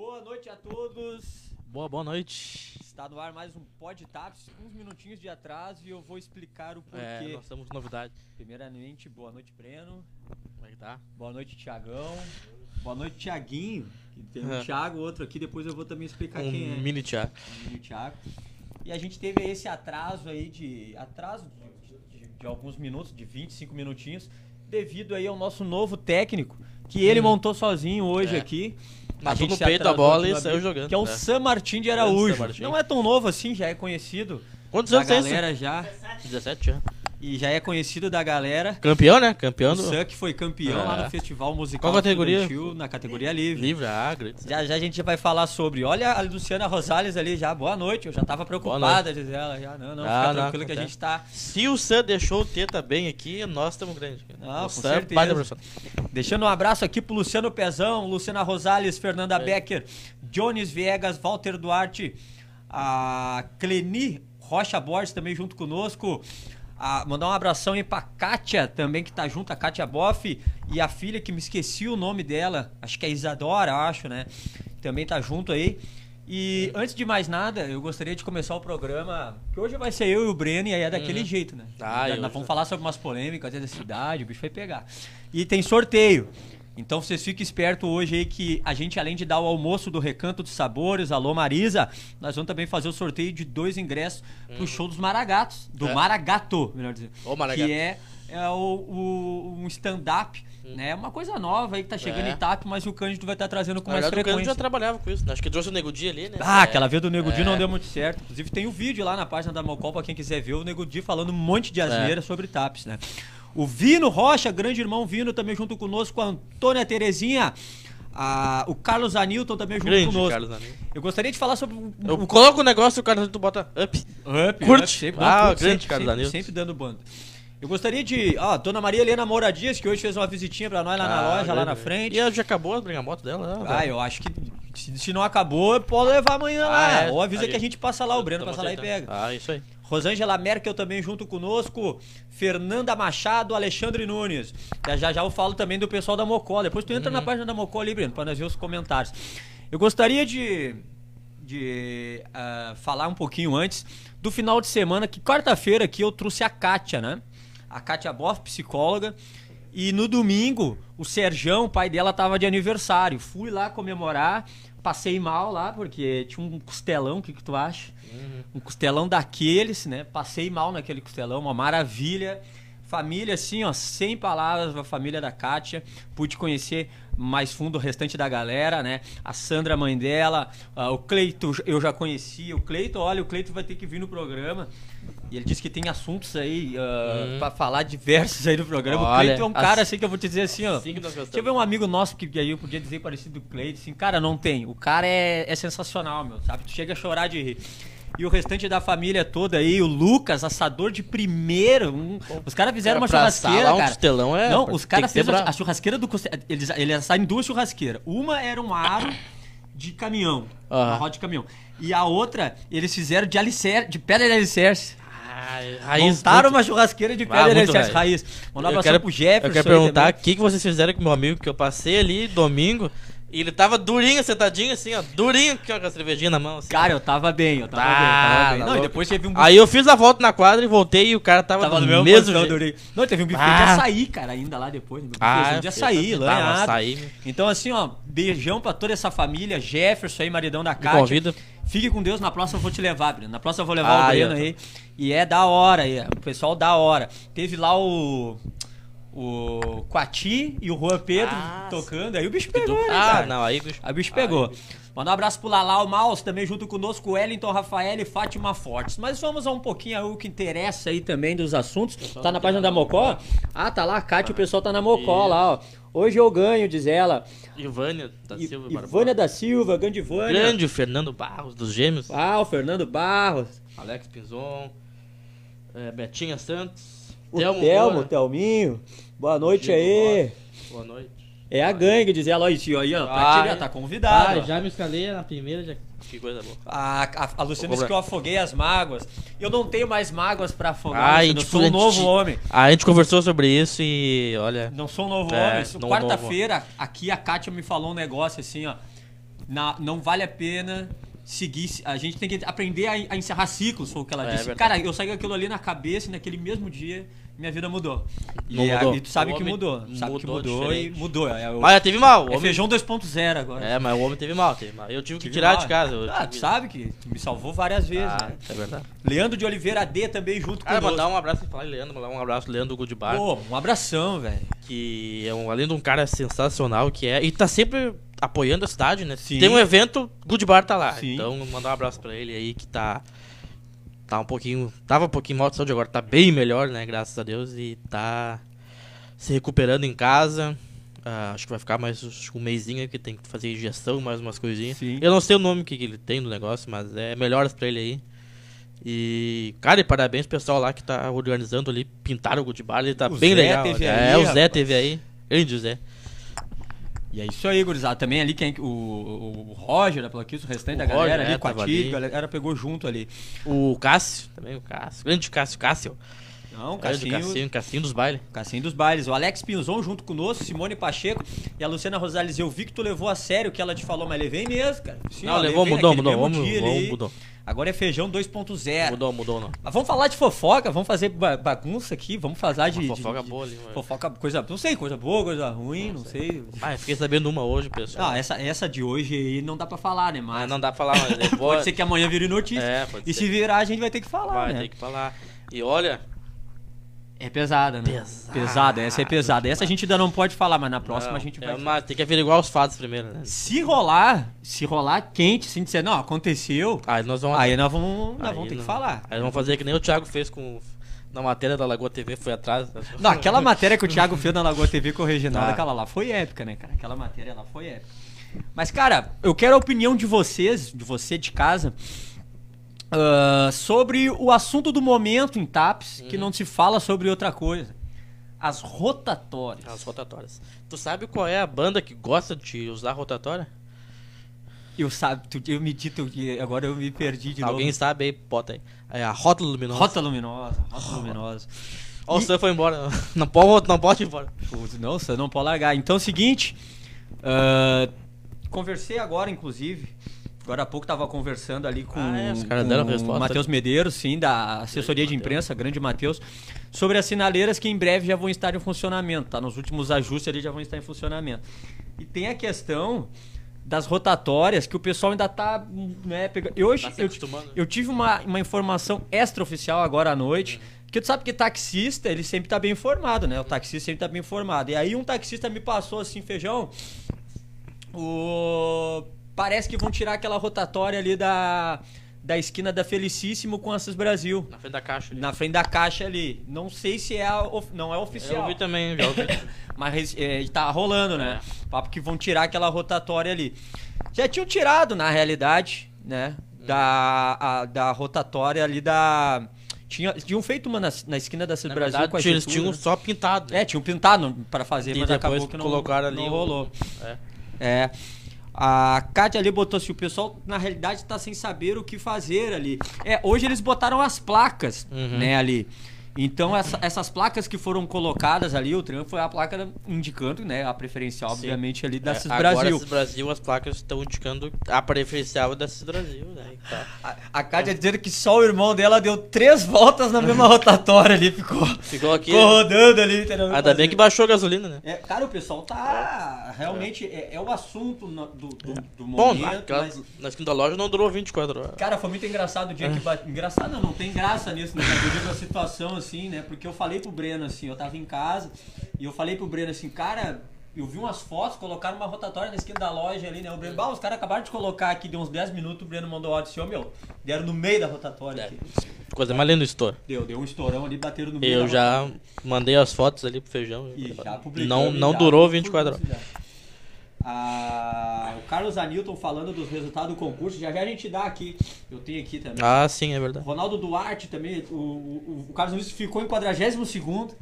Boa noite a todos. Boa, boa noite. Está no ar mais um Pod Taps, uns minutinhos de atraso e eu vou explicar o porquê. É, nós estamos com novidade. Primeiramente, boa noite, Breno. Como é que tá? Boa noite, Tiagão. Boa noite, Tiaguinho. Tem um É. Thiago, outro aqui, depois eu vou também explicar Um quem é. mini Thiago. O mini Thiago. E a gente teve esse atraso aí de. Atraso de, de- de alguns minutos, de 25 minutinhos, devido aí ao nosso novo técnico, que ele montou sozinho hoje É. aqui. Matou no peito a bola e saiu jogando. Que é o É. Sam Martin de Araújo. Martin. Não é tão novo assim, já é conhecido. Quantos anos tem galera já. 17 já. E já é conhecido da galera. Campeão, né? Campeão O do Sam que foi campeão É. lá no Festival Musical Qual categoria? Na categoria livre. livre, ah, grande. Já já a gente vai falar sobre. Olha a Luciana Rosales ali já. Boa noite. Eu já tava preocupada, diz ela. Já. Não, não, Ah, fica não, tranquilo que a gente tá. Se o Sam deixou o Teta bem aqui, nós estamos grandes. Não, o com Sam, certeza. baita profissional. Deixando um abraço aqui pro Luciano Pezão, Luciana Rosales, Fernanda É. Becker, Jones Viegas, Walter Duarte, a Cleni Rocha Borges também junto conosco. A, mandar um abração aí pra Kátia também, que tá junto, a Kátia Boff, e a filha que me esqueci o nome dela, acho que é Isadora, acho, né? Também tá junto aí. E antes de mais nada, eu gostaria de começar o programa, que hoje vai ser eu e o Breno, e aí é daquele jeito, né? Ah, nós já- vamos falar sobre umas polêmicas da cidade, o bicho vai pegar. E tem sorteio. Então vocês fiquem espertos hoje aí que a gente, além de dar o almoço do Recanto dos Sabores, alô Marisa, nós vamos também fazer o sorteio de dois ingressos pro show dos Maragatos. Do É. Maragato, melhor dizer. Ô, Maragato. Que é, é o, o- um stand-up, né? Uma coisa nova aí que tá chegando É. em TAP, mas o Cândido vai estar trazendo com mais verdade, o Cândido frequência. já trabalhava com isso. né? Acho que trouxe o Nego Di ali, né? Ah, É. aquela vez do Nego Di É. não deu muito certo. Inclusive tem o vídeo lá na página da Mocol pra quem quiser ver o Nego Di falando um monte de asneira sobre TAPs, né? O Vino Rocha, grande irmão Vino, também junto conosco, a Antônia Terezinha, a- o Carlos Anilton também junto Grande, conosco. Carlos. Eu gostaria de falar sobre um, Eu um- coloco o negócio e o cara tu bota up. Up, Curte. up, sempre, Ah, curte, grande sempre, Carlos sempre, Anilton. sempre dando banda. Eu gostaria de. Ó, Dona Maria Helena Moura Dias, que hoje fez uma visitinha pra nós lá na Ah, loja, lá na frente. E ela já acabou a brigamoto dela? né? Ah, eu acho que se, se não acabou, pode levar amanhã lá. Ah, é. Ou avisa Aí. que a gente passa lá, o Breno passa lá e pega. Ah, isso aí. Rosângela Merkel também junto conosco. Fernanda Machado, Alexandre Nunes. Já já, já eu falo também do pessoal da Mocó. Depois tu entra na página da Mocó ali, Breno, pra nós ver os comentários. Eu gostaria de, de ah, falar um pouquinho antes do final de semana, que quarta-feira aqui eu trouxe a Kátia, né? A Kátia Boff, psicóloga. E no domingo, o Serjão, o pai dela, tava de aniversário. Fui lá comemorar, passei mal lá, porque tinha um costelão, o que, que tu acha? Um costelão daqueles, né? Passei mal naquele costelão, uma maravilha. Família, assim, ó, sem palavras, a família da Kátia. Pude conhecer mais fundo o restante da galera, né? A Sandra, mãe dela, ah, o Cleito, eu já conheci. O Cleito, olha, o Cleito vai ter que vir no programa. E ele disse que tem assuntos aí ah, Hum. pra falar diversos aí no programa. o Olha, Cleito é um cara, as- assim, que eu vou te dizer assim, ó. Assim que Deixa eu ver um amigo nosso que aí eu podia dizer parecido do Cleito, assim, cara, não tem. O cara é, é sensacional, meu, sabe? Tu chega a chorar de rir. E o restante da família toda aí, o Lucas, assador de primeiro. um- os caras fizeram uma Pra churrasqueira, assar lá um cara. costelão é- Não, os caras fizeram a, churrasqueira do. Eles, eles assaram em duas churrasqueiras. Uma era um aro de caminhão, uma Aham. roda de caminhão. E a outra, eles fizeram de alicerce, de pedra de alicerce. Ah, raiz. Montaram muito- uma churrasqueira de Ah, pedra de muito alicerce, raiz. Mandar um quero, pro Jefferson. eu quero perguntar o que, que vocês fizeram com meu amigo que eu passei ali domingo e ele tava durinho, sentadinho assim, ó, durinho aqui, ó, com a cervejinha na mão. Assim. Cara, eu tava bem, eu tava Ah, bem, eu tava bem. tá Não, e depois teve um Aí eu fiz a volta na quadra e voltei e o cara tava, Tava do no mesmo mesmo jeito. Durei. Não, teve um buffet de Ah. açaí, cara, ainda lá depois. Buffet Ah, de açaí, meu. Então, assim, ó, beijão pra toda essa família. Jefferson aí, maridão da Kátia. convida. Fique com Deus, na próxima eu vou te levar, Breno. Na próxima eu vou levar Ah, o Breno aí. E é da hora, aí, o pessoal da hora. Teve lá o... O Quati e o Juan Pedro Ah, tocando. Aí o bicho pegou, né, Ah, cara? não, aí, bicho. Aí o bicho pegou. Aí, bicho. Mandar um abraço pro Lalau Maus, também junto conosco, Wellington, Rafael e Fátima Fortes. Mas vamos a um pouquinho aí o que interessa aí também dos assuntos. Tá na página da Mocó? Ah, tá lá, a Kátia, o pessoal tá na Mocó lá, ó. Hoje eu ganho, diz ela. Ivânia da I- Silva Ivânia Barbosa. da Silva, grande Ivânia. Grande, o Fernando Barros, dos Gêmeos. Ah, o Fernando Barros. Alex Pizon. é, Betinha Santos. O Telmo Telmo. Telminho. Boa noite aí. Boa noite. É a gangue, diz ela. Ó, isso aí, ó. Tirando, é. tá convidado. Ah, já me escalei na primeira, já... que coisa boa. A, a, a Luciana disse que eu afoguei as mágoas. Eu não tenho mais mágoas pra afogar. Ah, Luciana, eu tipo, sou a um gente- novo homem. A gente conversou sobre isso e olha. Não sou um novo É, homem. Quarta-feira, aqui a Kátia me falou um negócio assim, ó. na- não vale a pena seguir. A gente tem que aprender a, a encerrar ciclos, foi o que ela É disse. verdade. Cara, eu saí com aquilo ali na cabeça e naquele mesmo dia minha vida mudou. E, a- mudou. e tu sabe O que mudou. Sabe que mudou mudou e diferente. mudou. É, o- Mas já teve mal. o é homem- feijão 2.0 agora. É, mas o homem teve mal, teve mal. Eu tive que tirar mal. de casa. eu Ah, tive- tu sabe que tu me salvou várias vezes, Ah, né? é verdade. Leandro de Oliveira D também junto Cara, conosco. mandar um abraço, falar Leandro, mandar um abraço Leandro Goodbar, Pô, um abração, velho. que é um, além de um cara sensacional que é, e tá sempre apoiando a cidade, né? Sim. Tem um evento, Goodbar tá lá. Sim. Então, mandar um abraço pra ele aí que tá tá um pouquinho, tava um pouquinho mal de saúde agora, tá bem melhor, né, graças a Deus e tá se recuperando em casa. Ah, acho que vai ficar mais um mêsinho que tem que fazer injeção, mais umas coisinhas. Sim. Eu não sei o nome que, que ele tem no negócio, mas é melhoras pra ele aí. E, cara, e parabéns pessoal lá que tá organizando ali, pintaram o Goodbar, ele tá O bem Zé legal. teve é, aí, o Zé rapaz. teve aí. Grande Zé. E é isso aí, gurizada. Também ali quem, o, o Roger da Plaquis, o restante O da galera Roger, ali, é, com a ali. a galera pegou junto ali. O Cássio, também o Cássio. Grande Cássio, Cássio. Não, Grande Cassinho, Cassinho, Cassinho dos bailes. Cassinho dos bailes. O Alex Pinzon junto conosco, Simone Pacheco e a Luciana Rosales. Eu vi que tu levou a sério o que ela te falou, mas levei mesmo, cara. Sim, Não, ó, levou, mudou, mudou, vamos- vamos- mudou. Agora é feijão 2.0. Mudou, mudou não. Mas vamos falar de fofoca, vamos fazer ba- bagunça aqui, vamos falar de. Uma fofoca de- boa ali, mano. Fofoca, coisa. Não sei, coisa boa, coisa ruim, não, sei. Ah, eu fiquei sabendo uma hoje, pessoal. Ah, essa, essa de hoje aí não dá pra falar, né? Mas Mas não dá pra falar, mas é pode ser que amanhã vire notícia. É, pode e ser. se virar, a gente vai ter que falar, Vai né? ter que falar. E olha, É pesada, né? Pesada. Pesada, essa é pesada. Essa a gente ainda não pode falar, mas na próxima não, a gente é, vai. mas tem que averiguar os fatos primeiro, né? Se rolar, se rolar quente, se disser, não, aconteceu, Aí nós vamos. aí nós vamos, nós aí vamos ter que não- falar. Aí vamos fazer que nem o Thiago fez com. Na matéria da Lagoa TV, foi atrás. Não, aquela matéria que o Thiago fez na Lagoa TV com o Reginaldo, Ah. aquela lá foi épica, né, cara? Aquela matéria lá foi épica. Mas, cara, eu quero a opinião de vocês, de você de casa, ah, sobre o assunto do momento em TAPS, que Uhum. não se fala sobre outra coisa. As rotatórias. As rotatórias. Tu sabe qual é a banda que gosta de usar rotatória? Eu sabe, tu, eu me dito que agora eu me perdi de Alguém novo. sabe aí, bota aí. É a Rótulo Luminosa. Rota luminosa, rota luminosa. Ó, o E- Sam foi embora. Não pode, não pode ir embora. Não, você não pode largar. Então é o seguinte. ah, conversei agora, inclusive. Agora há pouco tava conversando ali com, Ah, é, com o Matheus Medeiros, sim, da assessoria de imprensa, grande Matheus, sobre as sinaleiras que em breve já vão estar em funcionamento, tá? Nos últimos ajustes ali já vão estar em funcionamento. E tem a questão das rotatórias que o pessoal ainda tá, né, pegando. Eu, hoje, Tá eu, né? eu tive uma, uma informação extraoficial agora à noite, que tu sabe que taxista, ele sempre tá bem informado, né? O taxista sempre tá bem informado. E aí um taxista me passou assim, feijão, o... parece que vão tirar aquela rotatória ali da, da esquina da Felicíssimo com Assis Brasil. Na frente da caixa. ali. Na frente da caixa ali. Não sei se é a não é oficial. Eu vi também, já ouvi. Mas é, tá rolando, né? Papo que vão tirar aquela rotatória ali. Já tinham tirado, na realidade, né? Da, a- da rotatória ali da. Tinha, tinham feito uma na, na esquina da Na Brasil verdade, com a eles tinham né? só pintado. É, tinham pintado pra fazer, E mas acabou que não, colocaram ali não o- rolou. É. É. A Kátia ali botou assim, o pessoal na realidade tá sem saber o que fazer ali. É, hoje eles botaram as placas, Uhum. né, ali. Então essa- essas placas que foram colocadas ali, o trampo foi a placa indicando, né, a preferencial, Sim. obviamente, ali da É, CIS Agora, Brasil. CIS Brasil, as placas estão indicando a preferencial da CIS Brasil, né? Tá. A, a Kátia dizendo que só o irmão dela deu três voltas na mesma rotatória ali, ficou, Ficou aqui. ficou rodando ali. Ainda bem que baixou a gasolina, né? É, cara, o pessoal tá. Realmente é, é o assunto no- do, do, do Bom, momento. naquela, mas- na esquina da loja não durou 24 horas. Cara, foi muito engraçado o dia que bate. Engraçado não, não tem graça nisso, né? Eu digo a situação assim, né? Porque eu falei pro Breno assim, eu tava em casa e eu falei pro Breno assim, cara, eu vi umas fotos, colocaram uma rotatória na esquina da loja ali, né? O Breno, bah, os caras acabaram de colocar aqui, deu uns 10 minutos, o Breno mandou áudio assim, ô meu, deram no meio da rotatória aqui. Coisa mais linda do store. Deu, deu um estourão ali, bateram no meio Eu já rotatória. mandei as fotos ali pro feijão. E já publicamos, não não já durou publicamos 24 horas. Ah, o Carlos Anilton falando dos resultados do concurso, já já a gente dá aqui. Eu tenho aqui também. Ah, sim, é verdade. Ronaldo Duarte também, o, o, o Carlos Luiz ficou em 42 segundo.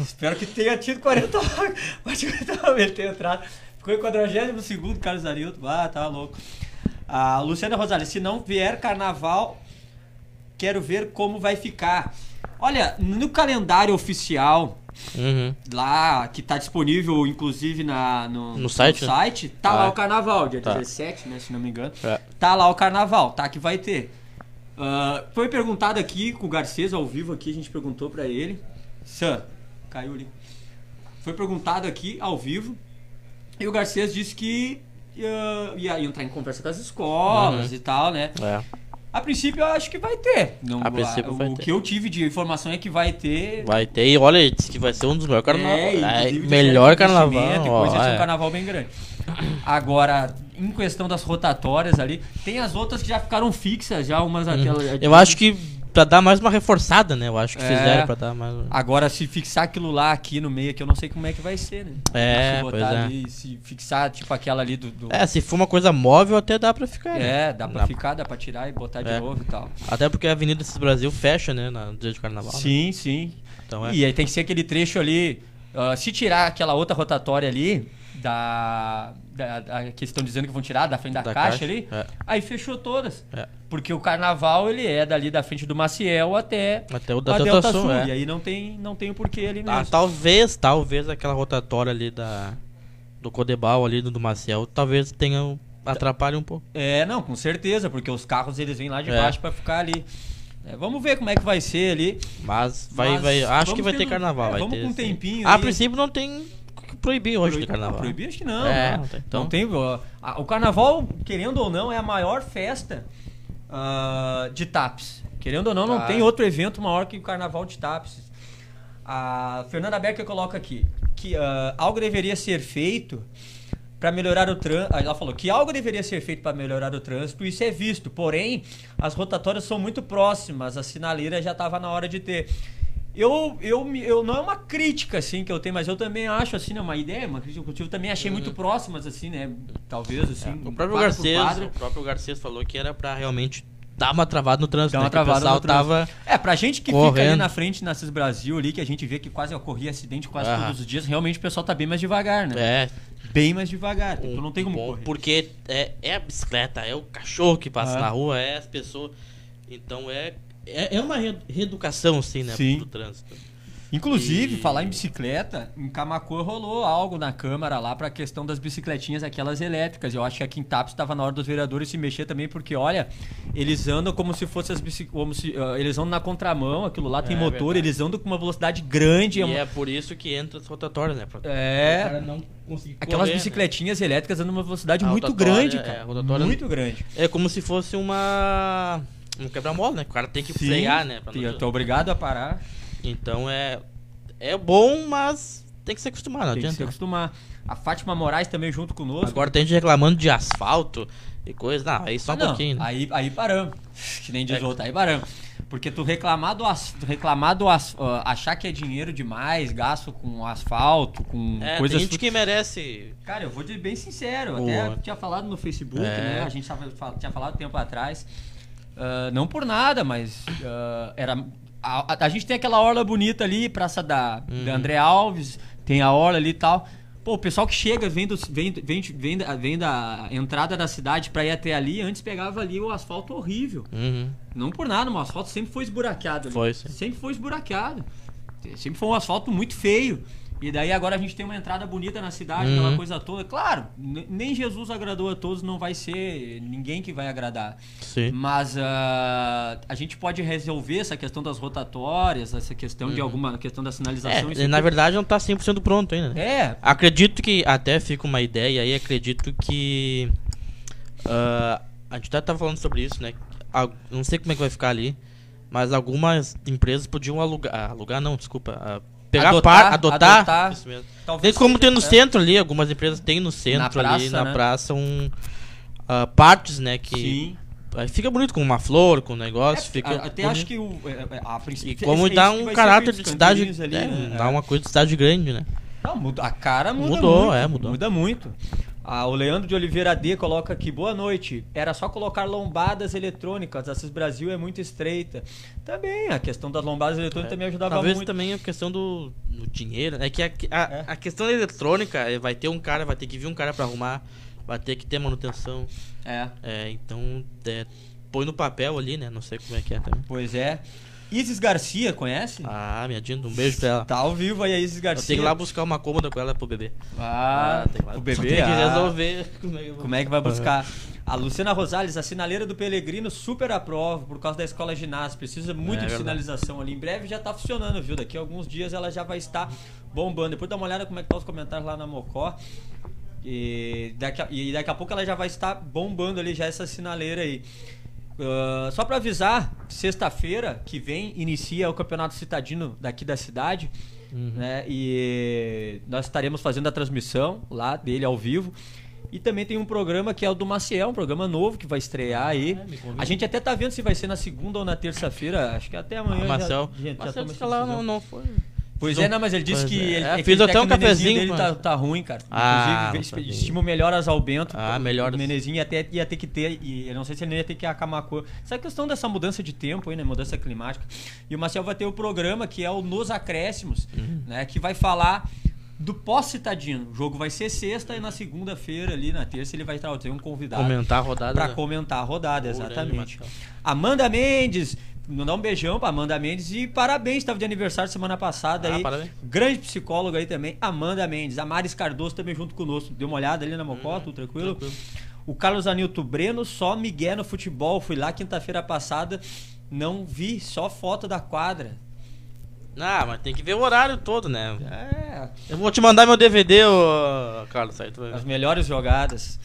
Espero que tenha tido 40 Pode ele tenha entrado. Ficou em 42 segundo, Carlos Arilton. Ah, tá louco. A Luciana Rosales, se não vier carnaval, quero ver como vai ficar. Olha, no calendário oficial, Uhum. lá, que tá disponível, inclusive, na, no, No site? site, tá Ah, lá é. o carnaval, dia Tá. 17, né? Se não me engano. É. Tá lá o carnaval, tá? Que vai ter. Ah, foi perguntado aqui com o Garcês ao vivo aqui, a gente perguntou pra ele. Sam, caiu ali. Foi perguntado aqui ao vivo. E o Garcês disse que ia, ia entrar em conversa com as escolas Uhum. e tal, né? É. A princípio eu acho que vai ter. Não, A princípio o vai ter. que eu tive de informação é que vai ter. Vai ter, e olha, disse que vai ser um dos melhores carnavais. É, É, melhor carnaval. ó, coisa, vai ser é. um carnaval bem grande. Agora, em questão das rotatórias ali, tem as outras que já ficaram fixas, já umas aquelas. Uhum. Eu acho que pra dar mais uma reforçada, né? Eu acho que É. fizeram pra dar mais. Agora, se fixar aquilo lá aqui no meio, que eu não sei como é que vai ser, né? É, se botar pois é. ali, se fixar, tipo aquela ali do. do- É, se for uma coisa móvel, até dá pra ficar. né? É, dá pra ficar, dá pra tirar e botar de É. novo e tal. Até porque a Avenida Cis Brasil fecha, né? No dia de carnaval. né? Sim, sim. Então é. E aí tem que ser aquele trecho ali. ah, se tirar aquela outra rotatória ali, da. Da, da- que estão dizendo que vão tirar da frente da, Da caixa, caixa, ali, é. aí fechou todas. É. Porque o carnaval ele é dali da frente do Maciel até Até o da a Delta, Delta Sul, Sul. é. E aí não tem, não tem o porquê ali mesmo. Ah, talvez, talvez aquela rotatória ali da. Do Codebal ali, do, do Maciel, talvez tenha. atrapalhe um pouco. É, não, com certeza, porque os carros eles vêm lá de É. baixo pra ficar ali. É, vamos ver como é que vai ser ali. Mas vai, Mas vai. Acho que vai ter carnaval. é, vai vamos ter, com um tempinho A aí. princípio não tem proibir hoje de Proib- carnaval. Proibir acho que não. É, não tem, então. Não tem, ó, a- o carnaval, querendo ou não, é a maior festa ah, de TAPS. Querendo ou não, não Ah. tem outro evento maior que o carnaval de TAPS. A Fernanda Becker coloca aqui que ah, algo deveria ser feito para melhorar o trânsito. Ela falou que algo deveria ser feito para melhorar o trânsito, isso é visto. Porém, as rotatórias são muito próximas, a sinaleira já estava na hora de ter. Eu, eu, eu não é uma crítica assim que eu tenho, mas eu também acho assim, né, uma ideia, uma crítica que eu também achei muito próximas assim, né? Talvez assim. Uhum. É, O próprio Garcês, o próprio Garcês falou que era pra realmente dar uma travada no trânsito, né? uma o travada no tava É, pra gente que fica ali correndo. na frente na CIS Brasil ali, que a gente vê que quase ocorria acidente quase Aham. todos os dias, realmente o pessoal tá bem mais devagar, né? é, Bem mais devagar. um então não tem como bom, correr. porque é, é a bicicleta, é o cachorro que passa Ah. na rua, é as pessoas. Então é é, é uma re- reeducação assim, né, Sim. do trânsito. Inclusive, E- falar em bicicleta, em Camacuã rolou algo na Câmara lá pra questão das bicicletinhas, aquelas elétricas. Eu acho que aqui em Tapes estava na hora dos vereadores se mexer também, porque olha, eles andam como se fossem as bicicletas. eles andam na contramão, aquilo lá tem É motor, verdade. eles andam com uma velocidade grande. E é uma- é por isso que entra as rotatórias, né? Pra É. o cara não conseguir Aquelas correr, né? bicicletinhas elétricas andam numa velocidade A muito rotatória, grande, é, cara. a rotatória- Muito grande. É como se fosse uma um quebra-mola, né? O cara tem que Sim, frear, né? pra Eu tô obrigado a parar. Então é é bom, mas tem que se acostumar, não Tem que se adianta. acostumar. A Fátima Moraes também junto conosco. Agora tem gente reclamando de asfalto e coisa. Não, aí só um Ah, não, pouquinho. né? Aí, aí paramos. Que nem diz É. outro, aí paramos. Porque tu reclamar do, as, tu reclamar do as, ah, achar que é dinheiro demais, gasto com asfalto, com É, coisas. tem gente que merece. Cara, eu vou ser bem sincero. Boa. Até tinha falado no Facebook, É. né? A gente tava, tinha falado tempo atrás. Ah, não por nada, mas ah, era. A, a- a gente tem aquela orla bonita ali, Praça da, Uhum. da André Alves, tem a orla ali e tal. Pô, o pessoal que chega, vem, do, vem, vem, vem, da, vem da entrada da cidade pra ir até ali, antes pegava ali o asfalto horrível. Uhum. Não por nada, mas o asfalto sempre foi esburaqueado. ali. Foi, sim. Sempre foi esburaqueado. Sempre foi um asfalto muito feio. E daí agora a gente tem uma entrada bonita na cidade, Uhum. aquela coisa toda. Claro, nem Jesus agradou a todos, não vai ser ninguém que vai agradar. Sim. Mas ah, a gente pode resolver essa questão das rotatórias, essa questão de alguma questão da sinalização. Uhum. É, na verdade não tá 100% pronto ainda. né? É, Acredito que até fica uma ideia aí, acredito que ah, a gente até tava falando sobre isso, né? Não sei como é que vai ficar ali, mas algumas empresas podiam alugar, ah, alugar não, desculpa, ah, pegar Adotar, par, adotar, adotar. isso mesmo. talvez Tem como seja- ter no é. centro ali, algumas empresas têm no centro ali, praça, na né? praça, um ah, partes, né, que Sim. aí fica bonito com uma flor, com um negócio, É, fica a- até bonito. acho que o, é, é, a princípio. E como é isso dá um caráter de cidade, ali, é, né? dá uma coisa de cidade grande, né? Não, muda, a cara muda Mudou, muito. é, mudou. Muda muito. Ah, o Leandro de Oliveira D coloca aqui, boa noite. Era só colocar lombadas eletrônicas. A CIS Brasil é muito estreita. Também, a questão das lombadas eletrônicas também ajudava Talvez muito. também a questão do, do dinheiro. É que a, a, É. a questão eletrônica é, vai ter um cara, vai ter que vir um cara pra arrumar, vai ter que ter manutenção. É, É, então é, põe no papel ali, né? Não sei como é que é também. pois é. Isis Garcia, conhece? Ah, minha Dinda, um beijo pra ela. Tá ao vivo aí a Isis Eu Garcia. tenho que ir lá buscar uma cômoda com ela pro bebê. Ah, tem que lá- o bebê. tem que ah. resolver como é que eu Como é que vai buscar? A Luciana Rosales, a sinaleira do Pelegrino, super aprova por causa da escola ginástica. Precisa muito É de sinalização ali. Em breve já tá funcionando, viu? Daqui a alguns dias ela já vai estar bombando. Depois dá uma olhada como é que tá os comentários lá na Mocó. E daqui a, e daqui a pouco ela já vai estar bombando ali já essa sinaleira aí. Ah, só pra avisar, sexta-feira que vem inicia o Campeonato Citadino daqui da cidade. Né? E nós estaremos fazendo a transmissão lá dele ao vivo. E também tem um programa que é o do Maciel, um programa novo que vai estrear aí. É, a gente até tá vendo se vai ser na segunda ou na terça-feira. Acho que até amanhã. Ah, já- Marcel. já, já, Marcel lá não, não foi. Pois é, não, mas ele disse que é. ele, É, é ele até um cafezinho, dele tá, mas- tá ruim, cara. Ah, Inclusive, estima melhoras ao Bento. Ah, o- melhoras. O menezinho ia, até, ia ter que ter, e eu não sei se ele ia ter que acamar a cor. Essa questão dessa mudança de tempo aí, né? Mudança climática. E o Marcel vai ter o programa que é o Nos Acréscimos, Uhum. né? Que vai falar do pós-citadino. O jogo vai ser sexta e na segunda-feira, ali na terça, ele vai trazer um convidado Comentar a rodada. pra né? comentar a rodada, exatamente. Amanda Mendes, mandar um beijão pra Amanda Mendes e parabéns, estava de aniversário semana passada Ah, aí. parabéns. Grande psicóloga aí também, Amanda Mendes. A Maris Cardoso também junto conosco. Deu uma olhada ali na Mocó, tudo tranquilo? Tranquilo. O Carlos Anilto Breno, só Miguel no futebol. Fui lá quinta-feira passada, não vi, só foto da quadra. Ah, mas tem que ver o horário todo, né? É, Eu vou te mandar meu DVD, ô Carlos. Aí as melhores jogadas.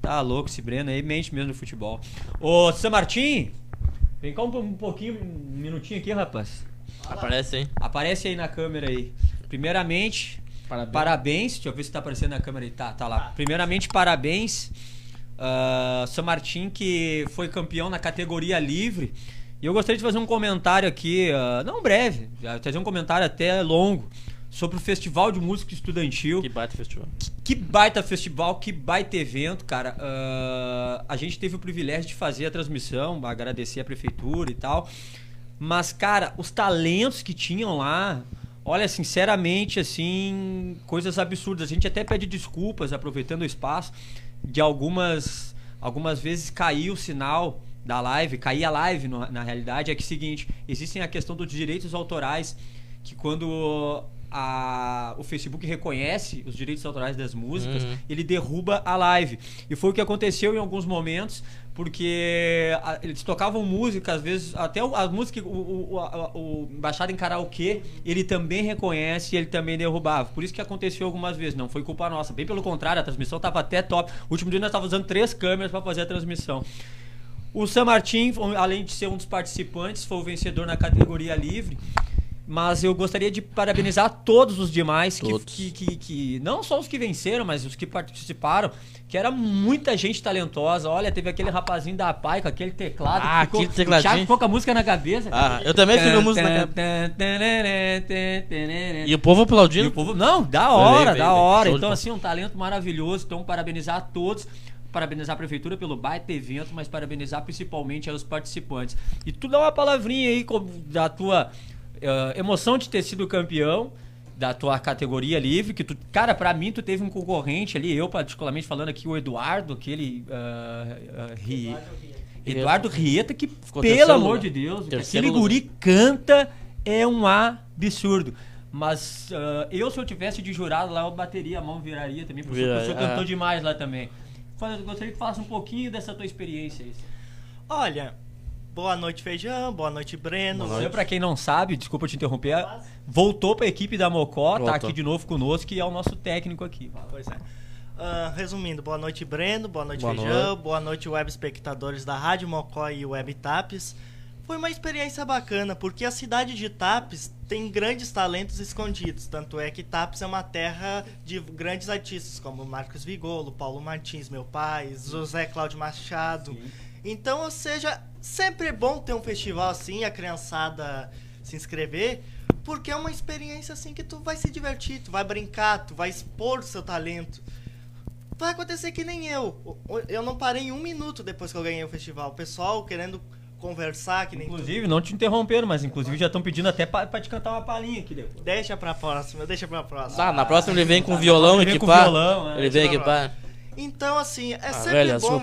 Tá louco esse Breno aí, mente mesmo no futebol. Ô, San Martin, vem cá um, um pouquinho, um minutinho aqui, rapaz. Aparece aí. Aparece aí na câmera aí. Primeiramente, Parabéns. parabéns. Deixa eu ver se tá aparecendo na câmera aí. Tá, tá lá. Primeiramente, parabéns. Uh, São Martin, que foi campeão na categoria livre. E eu gostaria de fazer um comentário aqui, ah, não breve, já fazer um comentário até longo, sobre o Festival de Música Estudantil. Que baita festival. Que baita festival, que baita evento, cara. Ah, a gente teve o privilégio de fazer a transmissão, agradecer a prefeitura e tal. Mas, cara, os talentos que tinham lá, olha, sinceramente, assim, coisas absurdas. A gente até pede desculpas, aproveitando o espaço, de algumas. Algumas vezes caiu o sinal da live, caía a live no- na realidade. É que é o seguinte, existem a questão dos direitos autorais, que quando a- o Facebook reconhece os direitos autorais das músicas, Uhum. ele derruba a live. E foi o que aconteceu em alguns momentos, porque a- eles tocavam música, às vezes, até o- a música, o, o, a- o baixado em karaokê, ele também reconhece e ele também derrubava. Por isso que aconteceu algumas vezes, não foi culpa nossa. Bem pelo contrário, a transmissão estava até top. O último dia nós estávamos usando três câmeras para fazer a transmissão. O San Martin, além de ser um dos participantes, foi o vencedor na categoria livre. Mas eu gostaria de parabenizar todos os demais, que, Todos. que, que, que- não só os que venceram, mas os que participaram, que era muita gente talentosa. Olha, teve aquele rapazinho da Pai com aquele teclado. Ah, que ficou, aquele tecladinho. O Thiago ficou com a música na cabeça. Ah, eu também fiz a música na E o povo E aplaudindo. o povo, não, da Bem, hora, bem, da bem. hora. De Então, assim, um talento maravilhoso. Então, parabenizar a todos. Parabenizar a prefeitura pelo baita evento, mas parabenizar principalmente aos participantes. E tu dá uma palavrinha aí da tua eh, emoção de ter sido campeão da tua categoria livre, que tu, cara, pra mim tu teve um concorrente ali, eu particularmente falando aqui, o Eduardo, aquele ah, Ri- Eduardo Rieta, que Ficou pelo terceiro amor lugar. de Deus, Terceiro aquele lugar. guri canta é um absurdo. Mas ah, eu, se eu tivesse de jurado lá, eu bateria a mão, viraria também, porque o Viraria, professor cantou ah. demais lá também. Eu Gostaria que falasse um pouquinho dessa tua experiência aí. Olha, boa noite, Feijão, boa noite, Breno. Boa Você, pra quem não sabe, desculpa te interromper, voltou pra equipe da Mocó, tá aqui de novo conosco, que é o nosso técnico aqui. Pois é. Ah, resumindo, boa noite, Breno, boa noite, Boa Feijão, boa noite, web espectadores da Rádio Mocó e Web Tapes. Foi uma experiência bacana, porque a cidade de Tapes tem grandes talentos escondidos. Tanto é que Tapes é uma terra de grandes artistas, como Marcos Vigolo, Paulo Martins, meu pai, José Cláudio Machado. Então, ou seja, sempre é bom ter um festival assim, a criançada se inscrever, porque é uma experiência assim que tu vai se divertir, tu vai brincar, tu vai expor o seu talento. Vai acontecer que nem eu. Eu não parei um minuto depois que eu ganhei o festival. O pessoal querendo conversar, que nem tu. Inclusive, não te interrompendo, mas inclusive já estão pedindo até pra, pra te cantar uma palhinha aqui depois. Deixa pra próxima, deixa pra próxima. Ah, na próxima ele vem com violão Ele vem com equipar. violão, é. Ele vem pra equipar. Então, assim, é A sempre velhas bom.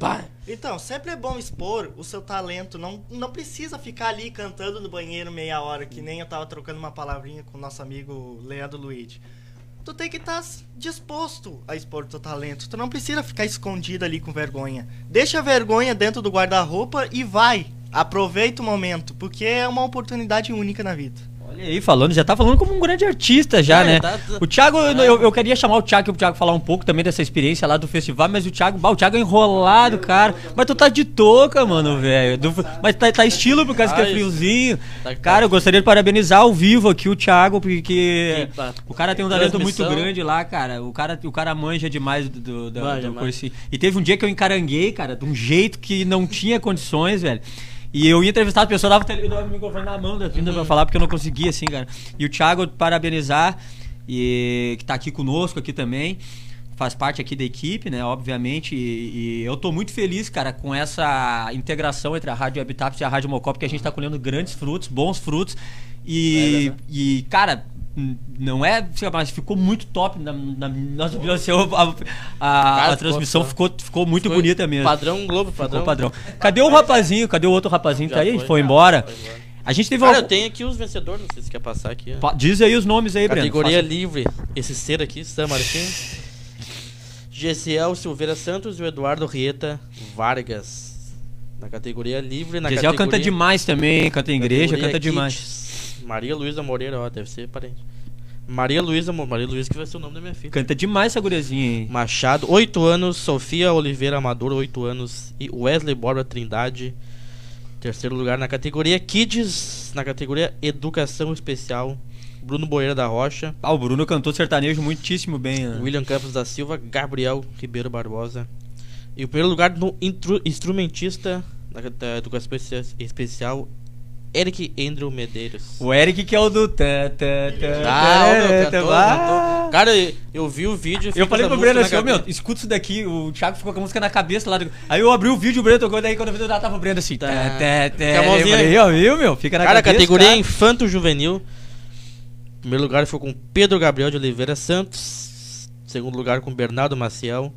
pai. Então, sempre é bom expor o seu talento. Não, não precisa ficar ali cantando no banheiro meia hora, que nem eu tava trocando uma palavrinha com o nosso amigo Leandro Luiz. Tu tem que estar disposto a expor o teu talento. Tu não precisa ficar escondido ali com vergonha. Deixa a vergonha dentro do guarda-roupa e vai. Aproveita o momento, porque é uma oportunidade única na vida. Olha aí, falando, já tá falando como um grande artista já, É, né? tá- tá- O Thiago, eu, eu queria chamar o Thiago, o Thiago falar um pouco também dessa experiência lá do festival, mas o Thiago, bah, o Thiago é enrolado, cara. Mas tu tá de touca, mano, velho. Do- Mas tá, tá estilo por causa que é Ai, friozinho. tá- Cara, eu gostaria de parabenizar ao vivo aqui o Thiago, porque o cara tem um talento muito grande lá, cara. O cara, o cara manja demais do, do, do assim. E teve um dia que eu encaranguei, cara, de um jeito que não tinha condições, velho. E eu ia entrevistar as pessoas, dava, eu dava o microfone na mão da Trinta pra falar, porque eu não conseguia, assim, cara. E o Thiago, parabenizar, e, que tá aqui conosco aqui também. Faz parte aqui da equipe, né? Obviamente. E, e eu tô muito feliz, cara, com essa integração entre a Rádio Habitat e a Rádio Mocó, porque a gente tá colhendo grandes frutos, bons frutos. E, e cara, não é, mas ficou muito top na, na nossa opinião. assim, A, a- a- a transmissão ficou- ficou, ficou muito Foi bonita mesmo. Padrão Globo, padrão. Ficou padrão. Cadê o rapazinho? Cadê o outro rapazinho que tá aí? foi. Foi, embora. Foi embora. A gente teve Cara, uma... eu tenho aqui os vencedores, não sei se quer passar aqui. ó. Diz aí os nomes aí, Breno. Categoria livre. Esse ser aqui, Sam Martin. Gesiel Silveira Santos e o Eduardo Rieta Vargas. Na categoria livre, na Gesiel categoria... canta demais também, canta em igreja, canta demais. Maria Luísa Moreira, ó, deve ser parente. Maria Luísa, Maria Luísa que vai ser o nome da minha filha. Canta demais essa guriazinha aí. Machado, 8 anos. Sofia Oliveira Amador, 8 anos. E Wesley Borba Trindade, terceiro lugar na categoria Kids. Na categoria Educação Especial, Bruno Boeira da Rocha. Ah, o Bruno cantou sertanejo muitíssimo bem. né? William Campos da Silva, Gabriel Ribeiro Barbosa. E o primeiro lugar no instrumentista da, Educação Espe- Especial, Eric Andrew Medeiros. O Eric que é o do... tã, tã, tã, Ah, meu, cantor, cantor. Cara, eu- eu vi o vídeo. Eu falei pro Breno assim, meu, escuta isso daqui, o Thiago ficou com a música na cabeça lá. do- Aí eu abri o vídeo, o Breno tocou, daí quando eu vi o tava o Breno assim. Tá. Tá, tá, tá, eu falei, ó, viu, meu? Fica na Cara, cabeça. categoria cara. Infanto Juvenil. Primeiro lugar foi com Pedro Gabriel de Oliveira Santos. Segundo lugar com Bernardo Maciel.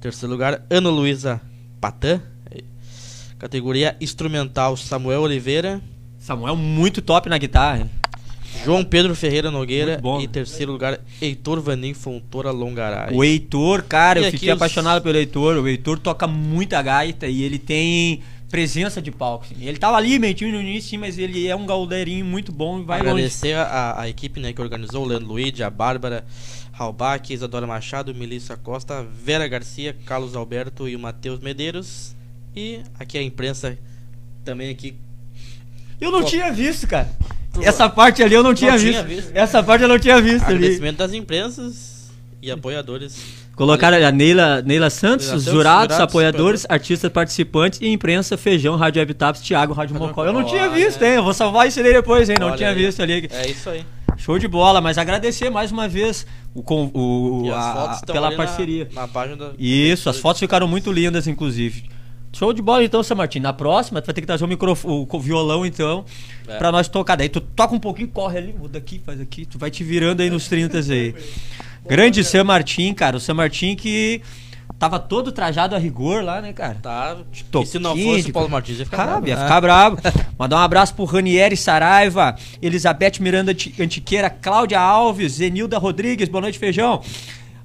Terceiro lugar, Ana Luísa Patã. Categoria Instrumental, Samuel Oliveira. Samuel muito top na guitarra. João Pedro Ferreira Nogueira. Muito bom. E terceiro lugar, Heitor Vanim Fontoura Longaray. O Heitor, cara, E eu fiquei os- apaixonado pelo Heitor. O Heitor toca muita gaita e ele tem presença de palco. assim. Ele tava ali mentinho no início, mas ele é um gaudeirinho muito bom e vai longe. Agradecer a, a equipe né, que organizou, o Leandro Luiz, a Bárbara Halbach, Isadora Machado, Melissa Costa, Vera Garcia, Carlos Alberto e o Matheus Medeiros. E aqui a imprensa também aqui. Eu não Pô. tinha visto, cara. Essa parte ali eu não tinha, tinha visto. visto. Essa parte eu não tinha visto ali. Agradecimento das imprensas e apoiadores. Colocaram a Neila, Neila Santos, Neila Santos, jurados, jurados, apoiadores, artistas participantes e imprensa, Feijão, Rádio Habitats, Thiago, Rádio Mocó. Eu não tinha né? visto, hein? Eu vou salvar isso aí depois, hein? Não Olha tinha aí. visto ali. É isso aí. Show de bola, mas agradecer mais uma vez o, o, a- pela ali na- parceria. Na, página da. Isso, as fotos ficaram muito lindas, inclusive. Show de bola então, São Martin. Na próxima, tu vai ter que trazer o, microfone, o violão, então, É. pra nós tocar. Daí tu toca um pouquinho, corre ali, muda aqui, faz aqui. Tu vai te virando aí nos 30 aí. Grande Sam Martin, cara. O Sam Martin que tava todo trajado a rigor lá, né, cara? Tá. Toquinho E se não fosse de- o Paulo Martins, ia ficar Cara, bravo, ia né? ficar bravo. Mandar um abraço pro Ranieri Saraiva, Elizabeth Miranda Anti- Antiqueira, Cláudia Alves, Zenilda Rodrigues, boa noite, feijão.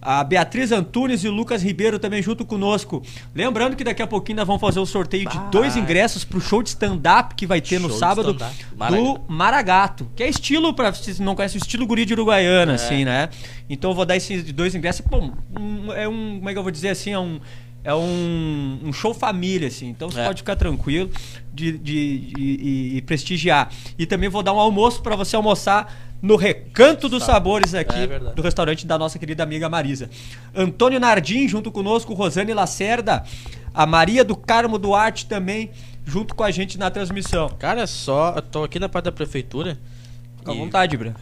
A Beatriz Antunes e o Lucas Ribeiro também junto conosco. Lembrando que daqui a pouquinho nós vamos fazer o sorteio de dois ingressos pro show de stand-up que vai ter no Show de sábado do Maragato. Que é estilo, pra vocês não conhecem, o estilo guri de Uruguaiana, É. assim, né? Então eu vou dar esses dois ingressos. Bom, um- é um. Como é que eu vou dizer assim? É um. É um, um show família, assim. Então você É. pode ficar tranquilo de, de, de- e, e prestigiar. E também vou dar um almoço para você almoçar no Recanto dos Sabores aqui É do restaurante da nossa querida amiga Marisa. Antônio Nardim junto conosco, Rosane Lacerda, a Maria do Carmo Duarte também junto com a gente na transmissão. Cara, é só. Eu tô aqui na parte da prefeitura. Fica à vontade, Breno.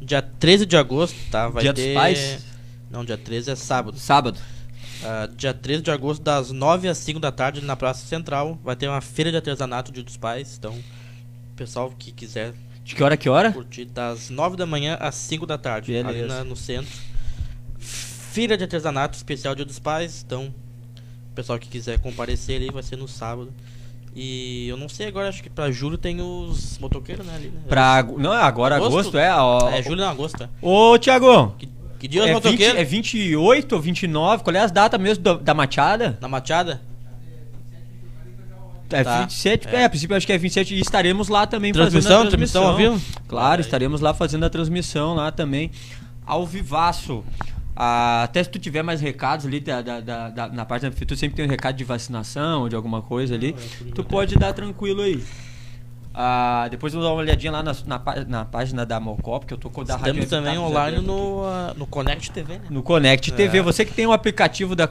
Dia 13 de agosto, tá? Vai Dia dos ter. Pais? Não, dia 13 é sábado. Sábado. Ah, dia 13 de agosto, das 9 às 5 da tarde, na Praça Central, vai ter uma feira de artesanato Dia dos Pais. Então, pessoal que quiser De que hora a que hora? curtir, das 9 da manhã às 5 da tarde, ali Beleza. na- no centro. Feira de artesanato especial Dia dos Pais. Então, pessoal que quiser comparecer ali vai ser no sábado. E eu não sei agora, acho que pra julho tem os motoqueiros, né? Ali, né? Pra, não, agora agosto, Agosto? é. Ó, É julho não, agosto, é. Ô, Tiagão. Que, que dia os É, 20, motoqueiros? é 28 ou 29? Qual é as datas mesmo da, da Machada? Na Machada? É Tá. 27, é. É. a princípio acho que é 27 e estaremos lá também Transmissão? fazendo a Transmissão transmissão. ao vivo? Claro, estaremos lá fazendo a transmissão lá também, ao vivaço. Ah, até se tu tiver mais recados ali da, da- da- da- na parte da prefeitura, sempre tem um recado de vacinação ou de alguma coisa ali, tu pode dar tranquilo aí. Ah, depois eu vou dar uma olhadinha lá na, na, na página da Mocop, que eu tô com da Rádio Temos também online no, ah, no Connect TV, né? No Connect TV. É. Você que tem um aplicativo da.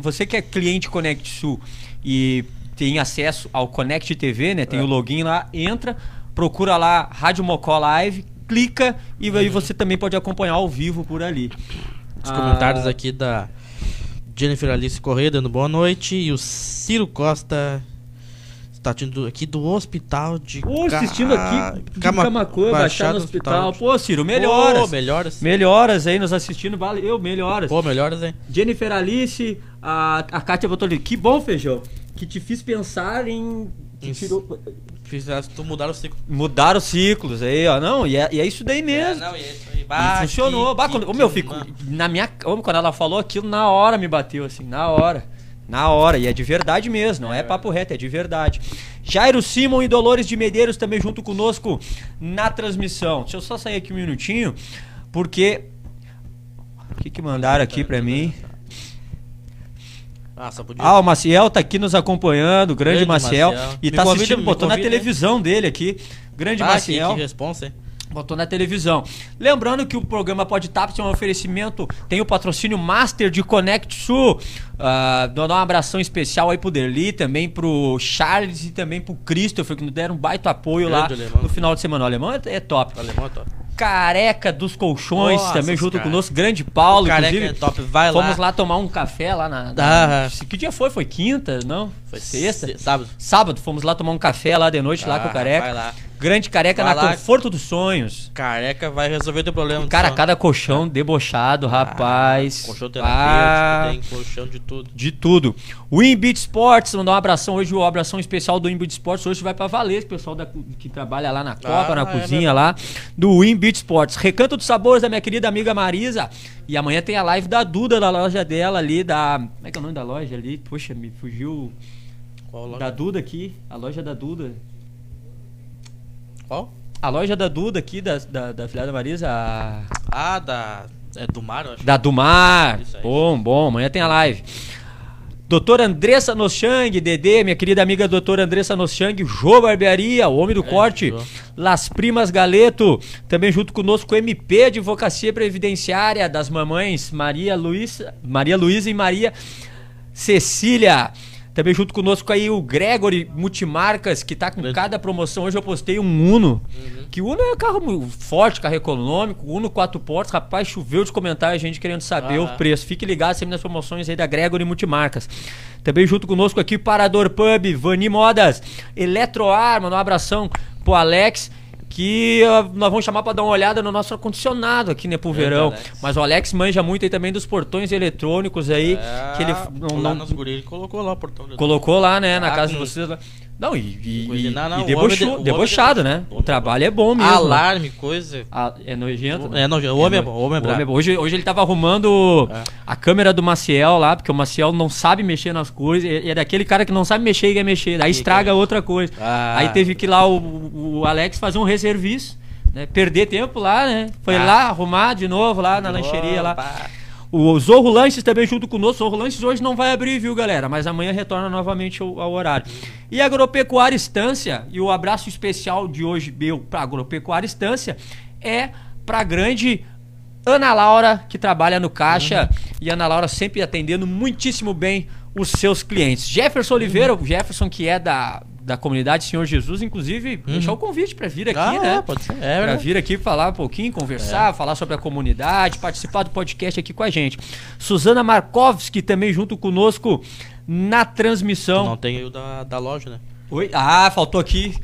Você que é cliente Connect Sul e tem acesso ao Connect TV, né? Tem É. o login lá, entra, procura lá Rádio Mocó Live, clica e aí Uhum. você também pode acompanhar ao vivo por ali. Os Ah, comentários aqui da Jennifer Alice Corrêa dando boa noite. E o Ciro Costa está assistindo aqui do hospital de Pô, assistindo aqui de Cama- Camacuã, baixar no hospital. Pô, Ciro, melhoras. Pô, melhoras. Melhoras aí nos assistindo, valeu, melhoras. Pô, melhoras, hein? Jennifer Alice, a, a Kátia botou ali. Que bom, Feijão, que te fiz pensar em. Que Isso. tirou, Fizesse tu mudar o ciclo. Mudar os ciclos aí, ó. Não, e é, e é isso daí mesmo. É, não, e é isso aí. E Bah, funcionou. que- Bah, quando, ô, que meu, fico. Na minha. Quando ela falou aquilo, na hora me bateu, assim, na hora. Na hora. E é de verdade mesmo, não é, papo reto, é de verdade. Jairo Simon e Dolores de Medeiros também junto conosco na transmissão. Deixa eu só sair aqui um minutinho, porque. O que, que mandaram aqui pra mim? Ah, podia. Ah, o Maciel tá aqui nos acompanhando, grande, Grande Maciel. Maciel. E Me tá convida, assistindo, botou na convida, televisão dele aqui. Grande ah, que, Maciel. que responsa, hein? Botou na televisão. Lembrando que o programa Pode Tap é um oferecimento, tem o patrocínio Master de Connect Sul. Ah, dou um abração especial aí pro Derli, também pro Charles e também pro Christopher, que nos deram um baita apoio Grande lá alemão. no final de semana. O alemão é, é top. O alemão é top. Careca dos Colchões, Nossa, também junto cara- conosco. Grande Paulo, O careca inclusive. é top, vai Fomos lá. lá tomar um café lá na. na- Ah. Que dia foi? Foi quinta? Não? Foi sexta? se- Sábado. Sábado, fomos lá tomar um café lá de noite, lá com o Ah, careca. vai lá. Grande careca Vai na lá. conforto dos sonhos. Careca vai resolver teu problema. Cara, cada colchão debochado, rapaz. Ah, colchão Ah, terapêutico, tem colchão de tudo. De tudo. O Inbeat Sports, mandar um abração hoje, o abração especial do Inbeat Sports. Hoje vai pra valer, pessoal da, que trabalha lá na Copa, Ah, na é cozinha mesmo. lá, do Inbeat Sports. Recanto dos Sabores da minha querida amiga Marisa. E amanhã tem a live da Duda, da loja dela ali, da. Como é que é o nome da loja ali? Poxa, me fugiu. Qual loja? Da Duda aqui, a loja da Duda. Qual? A loja da Duda aqui, da, da, da filha da Marisa, a. Ah, da. É do mar, eu acho. Da do Mar. Isso aí. Bom, bom. Amanhã tem a live. Doutora Andressa Nochang, Dedê, minha querida amiga doutora Andressa Nochang, Jô Barbearia, o homem do É, corte, Jô. Las Primas Galeto, também junto conosco o MP Advocacia Previdenciária das mamães Maria Luísa, Maria Luísa e Maria Cecília. Também junto conosco aí o Gregory Multimarcas, que tá com cada promoção. Hoje eu postei um Uno. Que o Uno é um carro forte, carro econômico. Uno quatro portas. Rapaz, choveu de comentários, gente querendo saber Ah. o preço. Fique ligado sempre nas promoções aí da Gregory Multimarcas. Também junto conosco aqui, Parador Pub, Vani Modas, Eletroar, manda um abração pro Alex. Que ah, nós vamos chamar pra dar uma olhada no nosso ar-condicionado aqui, né, pro Grande verão. Alex. Mas o Alex manja muito aí também dos portões eletrônicos aí. É, que ele não, lá não- nos guri, ele colocou lá o portão. colocou lá, né, na Ah, casa de vocês. lá. Não, e, e, e- não, não, e o debochou- homem de- o homem debochado, de- né? o O homem trabalho é bom mesmo. né? Alarme, coisa. É nojento. É nojento. O homem é bom, o homem é brabo. bom. Hoje, hoje ele tava arrumando É. a câmera do Maciel lá, porque o Maciel não sabe mexer nas coisas. É é daquele cara que não sabe mexer e quer mexer. Aí estraga outra coisa. Ah. Aí teve que ir lá o, o Alex fazer um reserviço, né? Perder tempo lá, né? Foi Ah. lá arrumar de novo lá na lancheria lá. O Zorro Lanches também junto conosco. Zorro Lanches hoje não vai abrir, viu, galera? Mas amanhã retorna novamente ao, ao horário. E a Agropecuária Estância, e o abraço especial de hoje meu pra Agropecuária Estância é pra grande Ana Laura, que trabalha no caixa. E Ana Laura sempre atendendo muitíssimo bem os seus clientes. Jefferson Oliveira, o Jefferson que é da, da comunidade Senhor Jesus, inclusive, deixar o convite pra vir aqui, Ah, né? é, pode ser. É, Pra verdade. vir aqui falar um pouquinho, conversar, falar sobre a comunidade, participar do podcast aqui com a gente. Suzana Markovski também junto conosco na transmissão. Não tem o da, da loja, né? Oi? Ah, faltou aqui.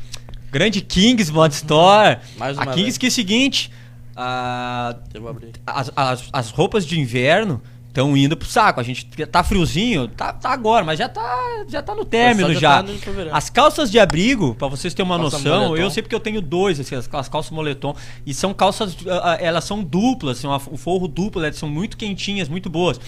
Grande Kings Mod Store. Mais a uma Kings vez. que é o seguinte. as, as, as roupas de inverno estão indo pro saco. A gente tá friozinho, tá, tá agora, mas já tá, já tá no término já já. tá no. As calças de abrigo, pra vocês terem uma Calça noção, moletom. eu sei porque eu tenho dois, assim, as, as calças moletom. E são calças, ah, ah, elas são duplas, assim, uma- o forro duplo, elas são muito quentinhas, muito boas.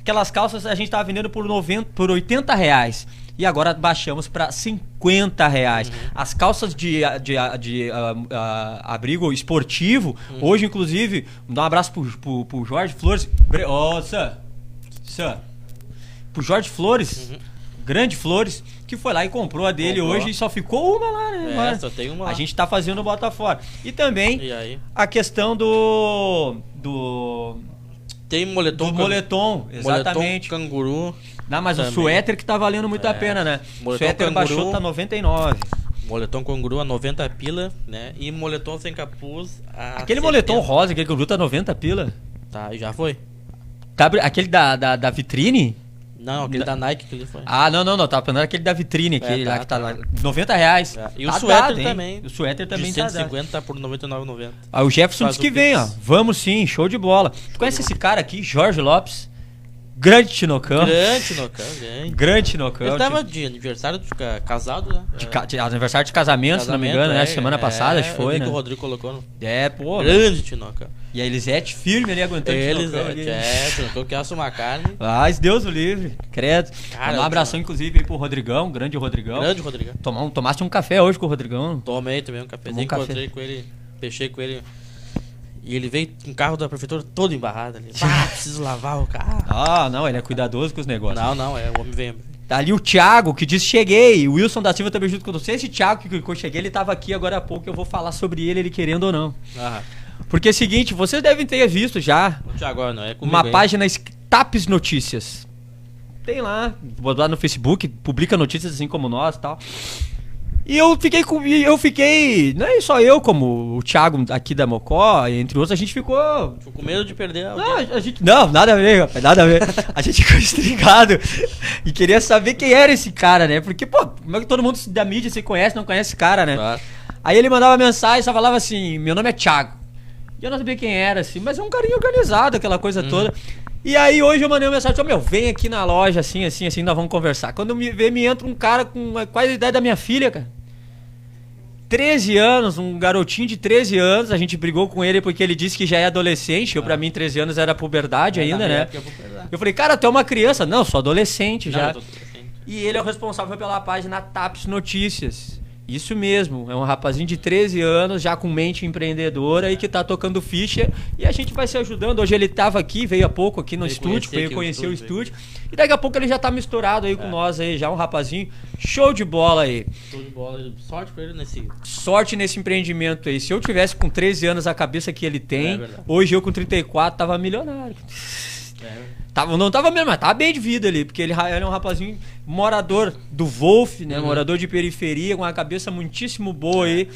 Aquelas calças a gente tava vendendo por, 90, por 80 reais. E agora baixamos para 50 reais. As calças de, de, de, ah, ah, abrigo esportivo, hoje, inclusive, dá um abraço pro, pro, pro Jorge Flores. Bre- Ô, Sam, Sam, pro Jorge Flores, grande Flores, que foi lá e comprou a dele Comprou. hoje e só ficou uma lá, né? É, agora. só tem uma lá. A gente tá fazendo o bota fora. E também E a questão do. do. Tem moletom. do can- moletom, exatamente. Moletom canguru. Não, mas o também. suéter que tá valendo muito a É. pena, né? O suéter baixou, canguru. tá 99. Moletom canguru a 90 pila, né? E moletom sem capuz a Aquele 70. moletom rosa, aquele que gruta 90 pila. Tá, já foi. Tá, aquele da, da, da vitrine? Não, aquele da Nike que ele foi. Ah, não, não, não. Tava pensando aquele da vitrine, aquele tá, lá que tá, tá. lá. 90 reais. É, e Tá o suéter dado, também. O suéter também de tá dado. 150 por 99,90. Aí o Jefferson Faz disse que o vem, ó. Vamos sim, show de bola. Tu conhece esse cara aqui, Jorge Lopes? Grande Tinocão. Grande Nocão, grande. Grande Tinocão. Ele tava de aniversário de ca- casado, né? De, É. ca- de aniversário de casamento, se não me engano, né? é, Semana é, passada, acho que eu foi, né? que o Rodrigo colocou no... É, pô. Grande Tinoca. E a Elisete firme ali aguentando o Eles, Tinocão é, é, Tinocão que assa uma carne. Mas Deus o livre, credo. Cara, um abração, inclusive, aí pro Rodrigão, grande Rodrigão. Grande Rodrigo. Tomar um, tomaste um café hoje com o Rodrigão. Tomei também um cafezinho, um café. encontrei com ele, fechei com ele. E ele veio com o carro da prefeitura todo embarrado ali. Ah, preciso lavar o carro. Ah, não, ele é cuidadoso com os negócios. Não, não, é, o homem vem. Tá ali o Thiago, que disse cheguei. O Wilson da Silva também junto com você. Esse Thiago que clicou cheguei, ele tava aqui agora há pouco. Eu vou falar sobre ele, ele querendo ou não. Ah, Porque é o seguinte, vocês devem ter visto já o Thiago não, é comigo. uma hein? página es- Tapes Notícias. Tem lá, vou lá no Facebook, publica notícias assim como nós e tal. E eu fiquei com. Eu fiquei. Não é só eu, como o Thiago aqui da Mocó, entre outros, a gente ficou. Tô com medo de perder a Não, a gente, não, nada a ver, rapaz, nada a ver. A gente ficou intrigado e queria saber quem era esse cara, né? Porque, pô, como é que todo mundo da mídia se conhece, não conhece esse cara, né? Claro. Aí ele mandava mensagem, só falava assim: Meu nome é Thiago. E eu não sabia quem era, assim, mas é um carinho organizado, aquela coisa toda. E aí hoje eu mandei uma mensagem: meu, vem aqui na loja, assim, assim, assim, nós vamos conversar. Quando me vê, me entra um cara com a- quase a idade da minha filha, cara. 13 anos, um garotinho de 13 anos, a gente brigou com ele porque ele disse que já é adolescente, eu pra mim 13 anos era puberdade ainda, Na né? época eu falei, cara, tu é uma criança. Não, sou adolescente Não, já. assim, E ele é o responsável pela página Taps Notícias. Isso mesmo, é um rapazinho de 13 anos, já com mente empreendedora e que tá tocando ficha. E a gente vai se ajudando. Hoje ele tava aqui, veio há pouco aqui no Veio estúdio, conhecer veio aqui o conhecer o estúdio, estúdio. E daqui a pouco ele já tá misturado aí com nós aí, já um rapazinho show de bola aí. Show de bola. Sorte pra ele nesse. Sorte nesse empreendimento aí. Se eu tivesse com 13 anos a cabeça que ele É tem, verdade. hoje eu com 34 tava milionário. É. Tava, não tava mesmo, mas tava bem de vida ali, porque ele, ele é um rapazinho morador do Wolf, né? Uhum. Morador de periferia, com uma cabeça muitíssimo boa aí.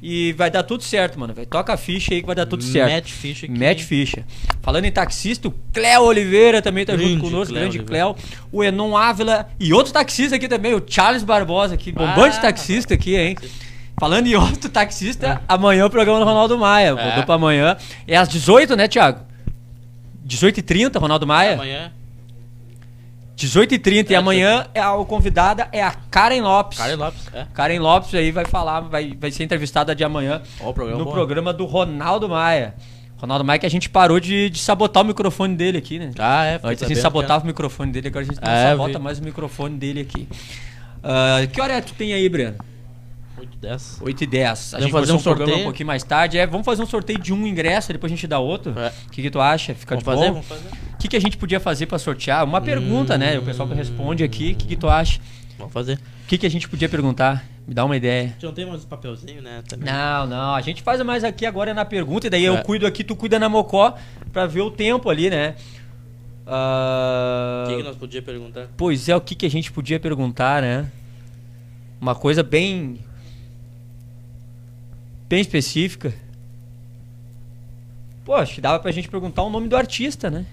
E vai dar tudo certo, mano. Vai, toca a ficha aí que vai dar tudo certo. Mete ficha aqui. Mete ficha. Falando em taxista, o Cléo Oliveira também tá junto Grande conosco, Cléo grande Oliveira. Cléo. O Enon Ávila e outro taxista aqui também, o Charles Barbosa aqui, bombante Ah, taxista aqui, hein? Falando em outro taxista, amanhã o programa do Ronaldo Maia. É. Voltou pra amanhã. É às 18, né, Thiago? 18h30, Ronaldo Maia. Amanhã. 18h30 e É, amanhã é a o convidada é a Karen Lopes. Karen Lopes. É. Karen Lopes aí vai falar, vai, vai ser entrevistada de amanhã Ó, o programa no bom. programa do Ronaldo Maia. Ronaldo Maia que a gente parou de, de sabotar o microfone dele aqui, né? Ah, é. Antes a gente sabotava o microfone dele, agora a gente não É, eu sabota vi. mais o microfone dele aqui. Ah, que hora é que tu tem aí, Breno? Que é 8, 10. 8 e 10. A Vamos gente fazer um sorteio? um pouquinho mais tarde. É, vamos fazer um sorteio de um ingresso, depois a gente dá outro. O É. que, que tu acha? Fica Vamos de fazer? bom? Vamos fazer? O que, que a gente podia fazer pra sortear? Uma pergunta, né? O pessoal que responde aqui. O que, que tu acha? Vamos fazer. O que, que a gente podia perguntar? Me dá uma ideia. A gente não tem mais papelzinho, né? Também. Não, não. A gente faz mais aqui agora na pergunta. E daí eu É. cuido aqui, tu cuida na Mocó pra ver o tempo ali, né? Ah, O que, que nós podíamos perguntar? Pois é, o que, que a gente podia perguntar, né? Uma coisa bem. Bem específica. Pô, acho que dava pra gente perguntar o nome do artista, né?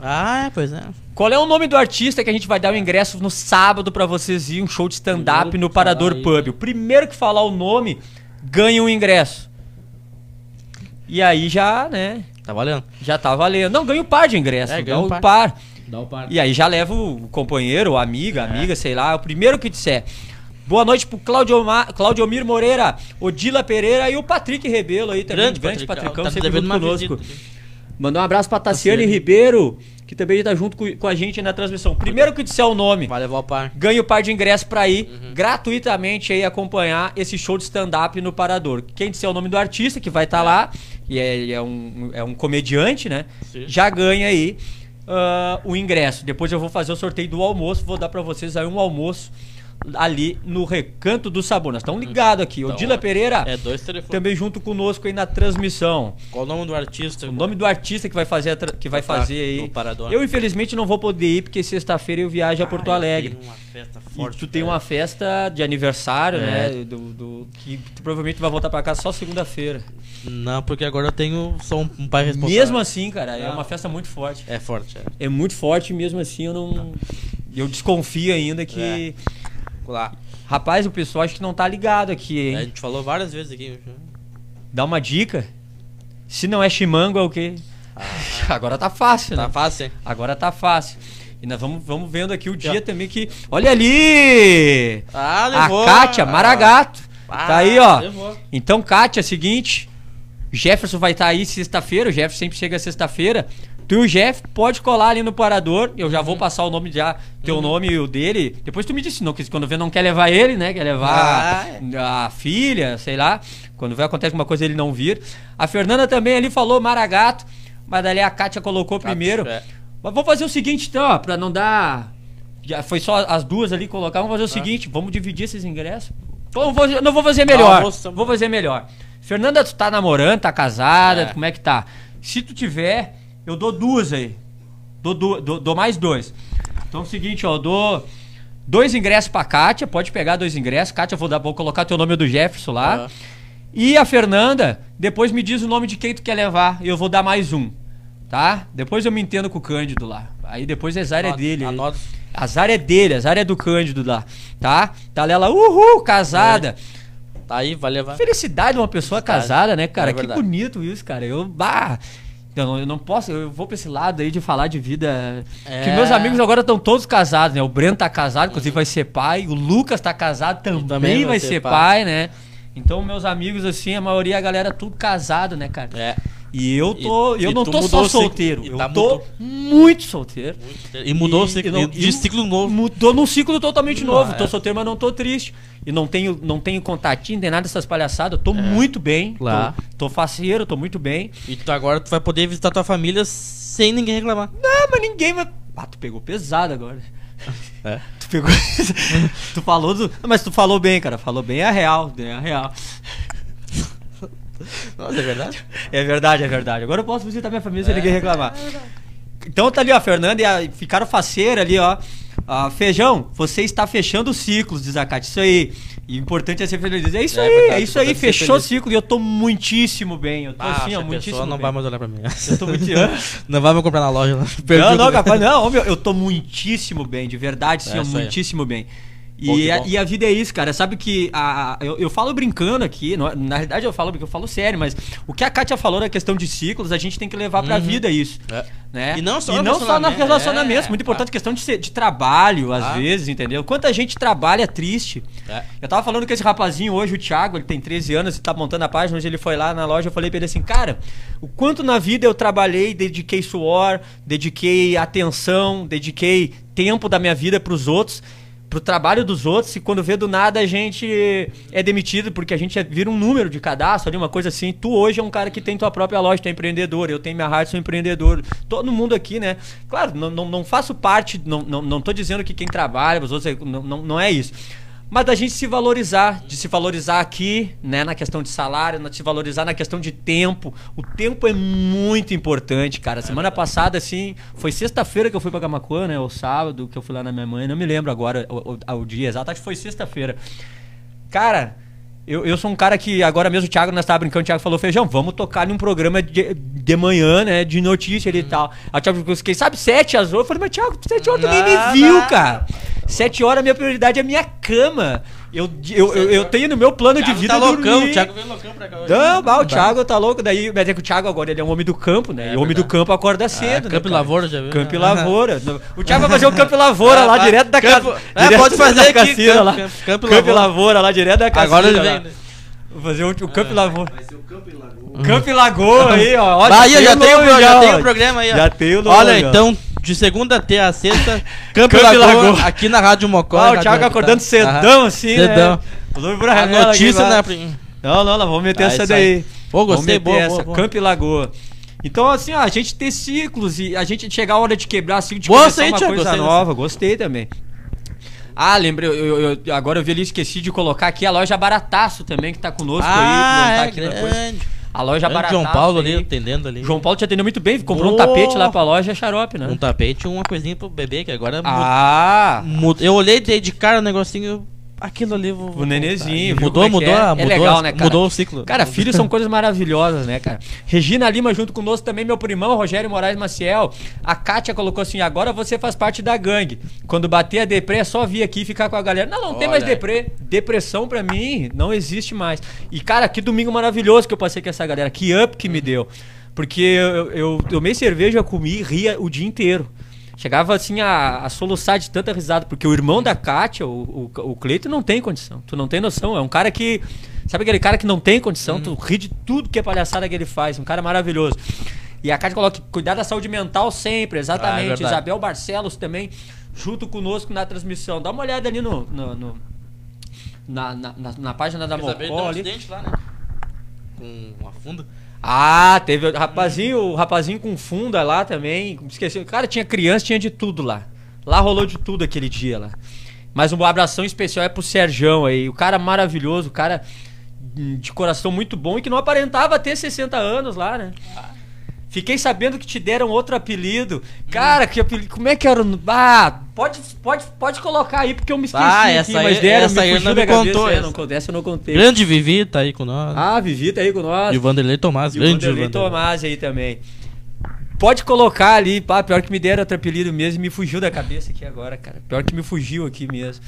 Ah, é, pois é. Qual é o nome do artista que a gente vai dar o ingresso no sábado pra vocês ir um show de stand-up no Parador aí, Pub? O primeiro que falar o nome ganha um ingresso. E aí já, né? Tá valendo. Já tá valendo. Não, ganha um par de ingressos. É, ganha um um par. par. Dá o par. E aí já leva o companheiro, o amigo, É. a amiga, sei lá, o primeiro que disser. Boa noite pro Claudio Ma- Claudiomir Moreira, Odila Pereira e o Patrick Rebelo aí também. Grande, Grande, Patrick, Patricão, tá sempre junto conosco. Mandar um abraço pra Tassiane Tassiane. Ribeiro, que também tá junto com, com a gente na transmissão. Primeiro que disser o nome, Vai levar o par. ganha o par de ingressos pra ir Uhum. gratuitamente aí acompanhar esse show de stand-up no Parador. Quem disser o nome do artista que vai estar lá, e é, é um, é um comediante, né? Sim. Já ganha aí ah, o ingresso. Depois eu vou fazer o sorteio do almoço, vou dar pra vocês aí um almoço ali no Recanto do Sabor. Nós estamos ligados aqui. Então, Odila Pereira É dois telefones. também junto conosco aí na transmissão. Qual o nome do artista? O nome do artista que vai fazer, que vai Tá, fazer aí. Eu infelizmente não vou poder ir porque sexta-feira eu viajo a Porto Ah, Alegre. tem uma festa E forte. tu tem cara. uma festa de aniversário, É. né? Do, do- que tu provavelmente vai voltar pra casa só segunda-feira. Não, porque agora eu tenho. Sou um, um pai responsável. Mesmo assim, cara, é Não. uma festa muito forte. É forte, é. É muito forte, mesmo assim eu não. Eu desconfio ainda que. Lá. Rapaz, o pessoal acho que não tá ligado aqui, A hein? gente falou várias vezes aqui. Dá uma dica. Se não é chimango, é o quê? Agora tá fácil, Tá né? fácil, hein? Agora tá fácil. E nós vamos, vamos vendo aqui o dia também que. Olha ali! Ah, A Kátia Maragato. Ah, tá aí, ó. levou. Então, Kátia, é seguinte. Jefferson vai estar aí sexta-feira. O Jefferson sempre chega sexta-feira. Tu e o Jeff pode colar ali no parador. Eu já Uhum. vou passar o nome já, teu nome e o dele. Depois tu me disse, não, que quando vê não quer levar ele, né? Quer levar Ah, a filha, sei lá. Quando vê acontece alguma coisa ele não vir. A Fernanda também ali falou Maragato. Mas dali a Kátia colocou Kátia, primeiro. é. Mas vamos fazer o seguinte então, ó, pra não dar. Já foi só as duas ali colocar. Vamos fazer o Tá. seguinte, vamos dividir esses ingressos. Vamos fazer- não vou fazer melhor. Também. vou fazer melhor. Fernanda, tu tá namorando, tá casada, É. como é que tá? Se tu tiver, eu dou duas aí. Dou, du- dou, dou mais dois. Então é o seguinte, ó, eu dou dois ingressos pra Kátia, pode pegar dois ingressos. Kátia, vou, dar, vou colocar teu nome do Jefferson lá. E a Fernanda, depois me diz o nome de quem tu quer levar e eu vou dar mais um. Tá? Depois eu me entendo com o Cândido lá. Aí depois é Anota- dele. Anota. Azar é dele, azar é do Cândido lá. Tá? Tá ela, uhul, casada. Tá aí, vai levar. Felicidade de uma pessoa Felicidade. casada, né, cara? É que bonito isso, cara. Eu, bah, eu não, eu não posso, eu vou pra esse lado aí de falar de vida. É. Que meus amigos agora estão todos casados, né? O Breno tá casado, inclusive vai ser pai. O Lucas tá casado, também, também vai, ser pai. né? Então, meus amigos, assim, a maioria, a galera, tudo casado, né, cara? É. E eu tô, E- eu e não tô só solteiro, eu tá tô mudou. muito solteiro. E mudou o E- ciclo. e não- de ciclo novo. Mudou num ciclo totalmente Não, novo. é. Tô solteiro, mas não tô triste. E não tenho, não tenho contatinho, nem nada dessas palhaçadas. Eu É. tô muito bem. Lá. Tô, tô faceiro, tô muito bem. E tu agora tu vai poder visitar tua família sem ninguém reclamar. Ah, mas ninguém vai. Ah, tu pegou pesado agora. É. Tu pegou. tu falou do. Ah, Mas tu falou bem, cara. Falou bem a real. É a real. Nossa, é verdade? É verdade, é verdade. Agora eu posso visitar minha família sem ninguém reclamar. Então tá ali, ó, a Fernanda e a, ficaram faceira ali, ó. Ah, feijão, você está fechando os ciclos, diz a Cátia. Isso aí. E o importante é ser feliz. É isso É aí, verdade, é isso aí. ser Fechou o ciclo e eu tô muitíssimo bem. Eu tô Ah, assim, ó, muitíssimo pessoa não bem. vai mais olhar pra mim. Eu tô muito. Não vai me comprar na loja. Não, Não, não, capaz, não, meu, eu tô muitíssimo bem, de verdade, sim, É ó, muitíssimo bem. E a, e a vida é isso, cara. Sabe que a, eu, eu falo brincando aqui, não é- na realidade eu falo porque eu falo sério, mas o que a Kátia falou na questão de ciclos, a gente tem que levar pra Uhum. vida isso. É. Né? E não só e não só no relacionamento, é, muito importante claro. questão de, de trabalho, às Ah. vezes, entendeu? Quanta gente trabalha triste. É. Eu tava falando com esse rapazinho hoje, o Thiago, ele tem 13 anos e tá montando a página, hoje ele foi lá na loja, eu falei pra ele assim, cara, o quanto na vida eu trabalhei, dediquei suor, dediquei atenção, dediquei tempo da minha vida pros outros, pro trabalho dos outros, e quando vê do nada a gente é demitido, porque a gente é- vira um número de cadastro ali, uma coisa assim. Tu hoje é um cara que tem tua própria loja, tu é empreendedor, eu tenho minha rádio, sou empreendedor. Todo mundo aqui, né? Claro, não, não, não faço parte, não, não, não tô dizendo que quem trabalha, os outros, não, não, não é isso. Mas da gente se valorizar, de se valorizar aqui, né, na questão de salário, de se valorizar na questão de tempo. O tempo é muito importante, cara. Semana passada, assim, foi sexta-feira que eu fui pra Camacuã, né, ou sábado que eu fui lá na minha mãe, não me lembro agora o, o- o dia exato, acho que foi sexta-feira. Cara, eu, eu sou um cara que agora mesmo o Thiago, nós tava brincando, o Thiago falou, Feijão, vamos tocar num programa de, de manhã, né, de notícia ali e tal. Aí o Thiago falou, quem sabe sete às oito? Eu falei, mas Thiago, sete horas tu nem me viu, cara. Sete horas, minha prioridade é minha cama. Eu, eu, eu, eu tenho no meu plano de vida tá loucão, dormir. o Thiago veio loucão pra cá hoje. Não, bah, o Thiago tá louco. Daí, mas é que o Thiago agora ele é um homem do campo, né? É e o homem do campo acorda Ah, cedo. Campo e né, cara? Lavoura, já viu? Campo e Lavoura. O Thiago vai fazer o Campo e Lavoura Ah, lá vai. direto da casa. É, pode fazer aqui, Cassina, Campo- lá. Campo- Campo, Campo e e Lavoura lá direto da Cassina. Agora ele vem, né? Vou fazer o, o Campo e Lavoura. Vai ser o Campo e Lagoa. Campo e Lagoa aí, ó. Ó, Bahia já, tem, o, já tem o programa aí, ó. Já tem o nome, Olha, então, de segunda até a sexta, Campo, Campo Lagoa, Lagoa. aqui na Rádio Mocó. Rádio o Thiago acordando cedão, Aham. assim, Cedão. né? O Luiz Bruno A notícia, né? Não, não, não, vamos meter Ah, essa daí. aí. Pô, gostei, boa, essa, boa, boa. Campo Lagoa. Então, assim, ó, a gente ter ciclos e a gente chegar a hora de quebrar, assim, de Boa, começar sei, uma coisa nova. Gostei também. Ah, lembrei, eu, eu- eu- agora eu vi ali, esqueci de colocar aqui a loja Barataço também, que tá conosco aí. Ah, não tá é coisa. grande. A loja Grande Barataço. João Paulo ali, atendendo ali. João Paulo te atendeu muito bem, comprou um tapete lá pra loja xarope, né? Um tapete e uma coisinha pro bebê, que agora mu- Ah, mu- Eu olhei de cara o negocinho, aquilo ali. Vou, O nenezinho, Mudou, é mudou, é? a- É mudou, legal, né, cara? mudou o ciclo. Cara, filhos são coisas maravilhosas, né, cara? Regina Lima junto conosco também, meu primão, Rogério Moraes Maciel. A Kátia colocou assim: agora você faz parte da gangue. Quando bater a deprê, é só vir aqui e ficar com a galera. Não, não tem mais Olha. deprê. Depressão pra mim não existe mais. E, cara, que domingo maravilhoso que eu passei com essa galera. Que up que me deu. Porque eu, eu tomei cerveja, comi e ria o dia inteiro. Chegava assim a, a soluçar de tanta risada, porque o irmão da Kátia, o, o, o Cleito, não tem condição. Tu não tem noção. É um cara que. Sabe aquele cara que não tem condição? Tu ri de tudo que é palhaçada que ele faz. Um cara maravilhoso. E a Kátia coloca cuidar da saúde mental sempre, Ah, é exatamente. Isabel Barcelos também, junto conosco na transmissão. Dá uma olhada ali no. no- no- na, na, na, na página da Isabel deu Mocó um ali. acidente lá, né? Com uma funda. Ah, teve o rapazinho, o rapazinho com funda lá também. Esqueci. Cara, tinha criança, tinha de tudo lá. Lá rolou de tudo aquele dia lá. Mas uma abração especial é pro Serjão aí. O cara maravilhoso, o cara de coração muito bom e que não aparentava ter 60 anos lá, né? Fiquei sabendo que te deram outro apelido. Cara, que apelido. Como é que era? o- Ah, pode, pode, pode colocar aí, porque eu me esqueci. Ah, aqui, essa aí- mas deram, essa aí fugiu não da me cabeça, contou, é, essa. não contei, essa eu não contei. Grande Vivi tá aí com nós. Ah, Vivi tá aí com nós. e o Vanderlei Tomás, E o grande Vanderlei Vanderlei. Tomás aí também. Pode colocar ali, pá, pior que me deram outro apelido mesmo e me fugiu da cabeça aqui agora, cara. Pior que me fugiu aqui mesmo.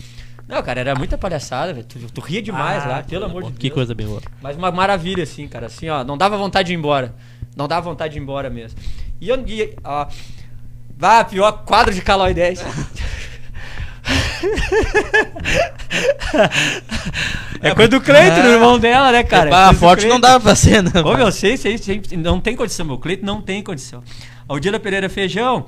Não, cara, era muita palhaçada, velho. Tu, tu ria demais Ah, lá, pelo amor de Deus. Que coisa bem boa. Mas uma maravilha, assim, cara. Assim, ó, não dava vontade de ir embora. Não dava vontade de ir embora mesmo. E eu. E, ó, vá, pior quadro de Calói 10. é coisa do Cleiton, do irmão dela, né, cara? É ah, coisa do forte não Cleiton. dava pra ser, né? Ô, meu, sei, sei, sei, não tem condição, meu. Cleito não tem condição. Aldila Pereira Feijão,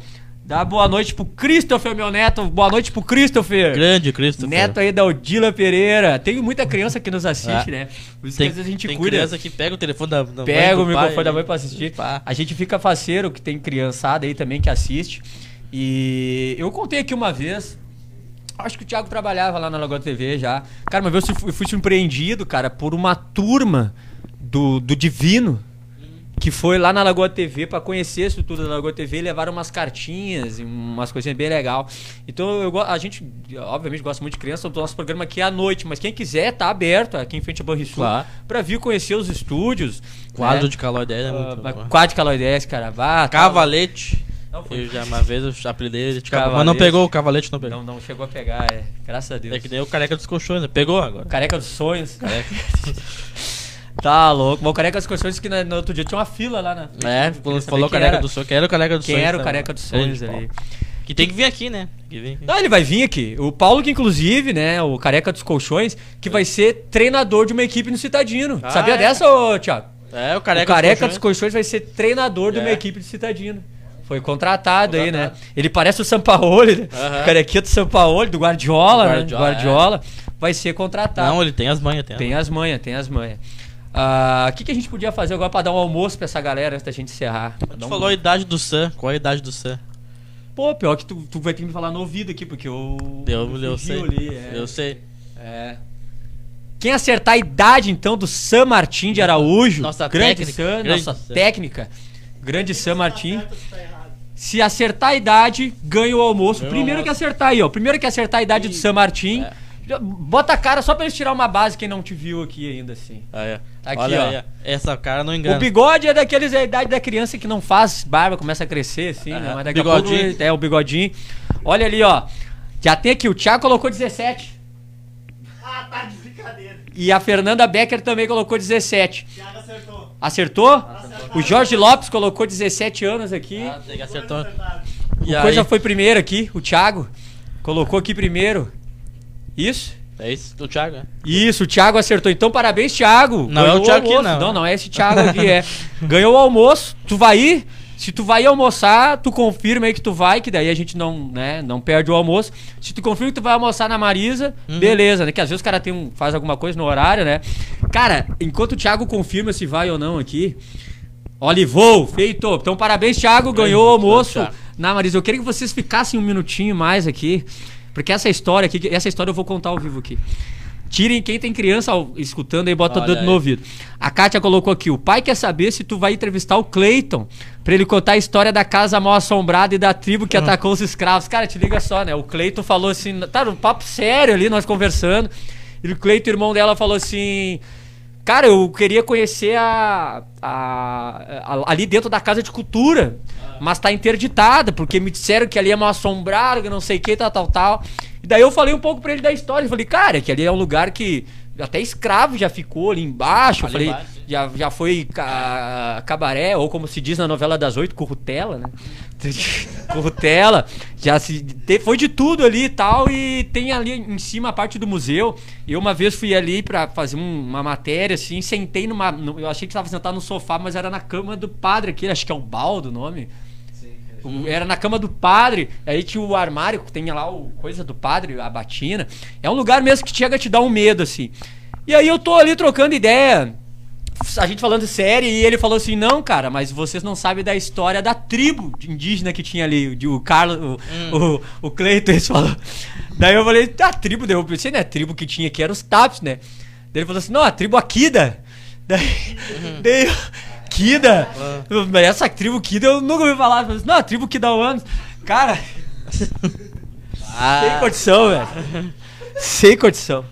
dá boa noite pro Christopher, meu neto. Boa noite pro Christopher. Grande Christopher. Neto aí da Aldila Pereira. Tem muita criança que nos assiste, Ah. né? Por isso Tem, que às vezes a gente tem cuida. criança que pega o telefone da, da Pega mãe, o pai, microfone da mãe pra assistir. Pá. A gente fica faceiro que tem criançada aí também que assiste. E eu contei aqui uma vez. Acho que o Thiago trabalhava lá na Lagoa TV já. Cara, uma vez eu fui, eu fui surpreendido, cara, por uma turma do, do Divino que foi lá na Lagoa TV pra conhecer a estrutura da Lagoa TV e levaram umas cartinhas e umas coisinhas bem legal. Então eu, a gente, obviamente, gosta muito de criança, o nosso programa aqui é à noite, mas quem quiser tá aberto aqui em frente a Banrisul Claro. pra vir conhecer os estúdios. Quadro né? de calor dele é Ah, muito mas bom. Quadro de calor 10, cara. Vá, Cavalete. Não foi. Eu já uma vez eu apelidei ele de Cavalete. cavalete. Mas não pegou o cavalete, não pegou. Não, não chegou a pegar, é. Graças a Deus. É que nem o careca dos colchões, né? Pegou agora. Careca dos sonhos. Careca. Tá louco. Mas o Careca dos Sonhos que na- no outro dia tinha uma fila lá na frente. É, falou, falou quem careca era- do sonho. Quem era o careca dos Quem sonhos? era o? Careca dos Sonhos ali. Paulo. Que tem que vir aqui, né? Vir. Não, ele vai vir aqui. O Paulo, que inclusive, né, o Careca dos Colchões, que vai ser treinador de uma equipe no Citadino. Ah, Sabia é? dessa, ô, Thiago? É, o o careca, Careca dos dos Colchões vai ser treinador de uma É. equipe do Citadino. Foi contratado, aí, né? Contratado. Ele parece o Sampaoli, né? Aham. O carequinha do Sampaoli, do Guardiola, né? Guardiola, Guardiola. Vai ser contratado. Não, ele tem as manhas, tem. Tem as manhas, tem as manhas. Ah, O que, que a gente podia fazer agora pra dar um almoço pra essa galera antes da gente encerrar? Tu um- falou a idade do Sam. Qual é a idade do Sam? Pô, pior que tu, tu vai ter que me falar no ouvido aqui, porque eu. Eu, eu, fugiu sei. ali, é. Eu sei. É. Quem acertar a idade, então, do Sam Martin de Araújo, Nossa grande técnica, Sam, grande nossa Sam. técnica, grande Sam Martin. Se acertar a idade, ganha o almoço. Ganha o Primeiro que almoço. acertar aí, ó. Primeiro que acertar a idade do Sam Martin. É. Bota a cara só pra eles tirar uma base quem não te viu aqui ainda, assim. Ah, é. Aqui, Olha ó. aí. Essa cara não engana. O bigode é daqueles é a idade da criança que não faz barba, começa a crescer, assim, né? Aham. Mas daqui a Bigodinho. pouco é o bigodinho. Olha ali, ó. Já tem aqui, o Thiago colocou 17. Ah, tá de brincadeira. E a Fernanda Becker também colocou 17. Thiago acertou. Acertou? O Jorge Lopes colocou 17 anos aqui. Ah, tem que acertou. Acertaram. E o Coisa aí? foi primeiro aqui, o Thiago. Colocou aqui primeiro. Isso? É isso, do Thiago, né? Isso, o Thiago acertou. Então, parabéns, Thiago. Não é o Thiago aqui, não. Não, não é esse Thiago aqui, é. Ganhou o almoço. Tu vai ir? Se tu vai almoçar, tu confirma aí que tu vai, que daí a gente não, né, não perde o almoço. Se tu confirma que tu vai almoçar na Marisa, Uhum. beleza, né? Que às vezes o cara tem um, faz alguma coisa no horário, né? Cara, enquanto o Thiago confirma se vai ou não aqui, olha, vou, feito. Então, parabéns, Thiago, ganhou o almoço na Marisa. Eu queria que vocês ficassem um minutinho mais aqui, porque essa história aqui, essa história eu vou contar ao vivo aqui. Tirem quem tem criança ao- escutando aí, bota o Olha dedo no ouvido. A Kátia colocou aqui: o pai quer saber se tu vai entrevistar o Cleiton pra ele contar a história da casa mal assombrada e da tribo que atacou os escravos. Cara, te liga só, né? O Cleiton falou assim, tá um papo sério ali, nós conversando. E o Cleiton, irmão dela, falou assim. Cara, eu queria conhecer a, a- a- ali dentro da casa de cultura, mas tá interditada, porque me disseram que ali é mal assombrado, que não sei o que, tal, tal, tal. E daí eu falei um pouco pra ele da história. Eu falei, cara, que ali é um lugar que até escravo já ficou ali embaixo. Ali falei, embaixo, já, já foi ca- cabaré, ou como se diz na novela das oito, currutela, né? currutela, já se foi de tudo ali e tal, e tem ali em cima a parte do museu. Eu uma vez fui ali pra fazer um- uma matéria, assim, sentei numa. no- eu achei que estava sentado no sofá, mas era na cama do padre aqui, acho que é o baldo o nome. Era na cama do padre, aí tinha o armário, que tem lá o coisa do padre, a batina. É um lugar mesmo que chega a te dar um medo, assim. E aí eu tô ali trocando ideia, a gente falando sério, e ele falou assim: Não, cara, mas vocês não sabem da história da tribo indígena que tinha ali. O, Carlos, o, o, o Cleiton, eles falou. Daí eu falei: A tribo, daí eu pensei, né? A tribo que tinha aqui era os Taps, né? Daí ele falou assim: Não, a tribo Akida. Daí, daí eu, Kida? Eu, Essa tribo Kida eu nunca ouvi falar. Assim, Não, a tribo Kida anos. Cara, sem Ah, condição, velho. Sem condição.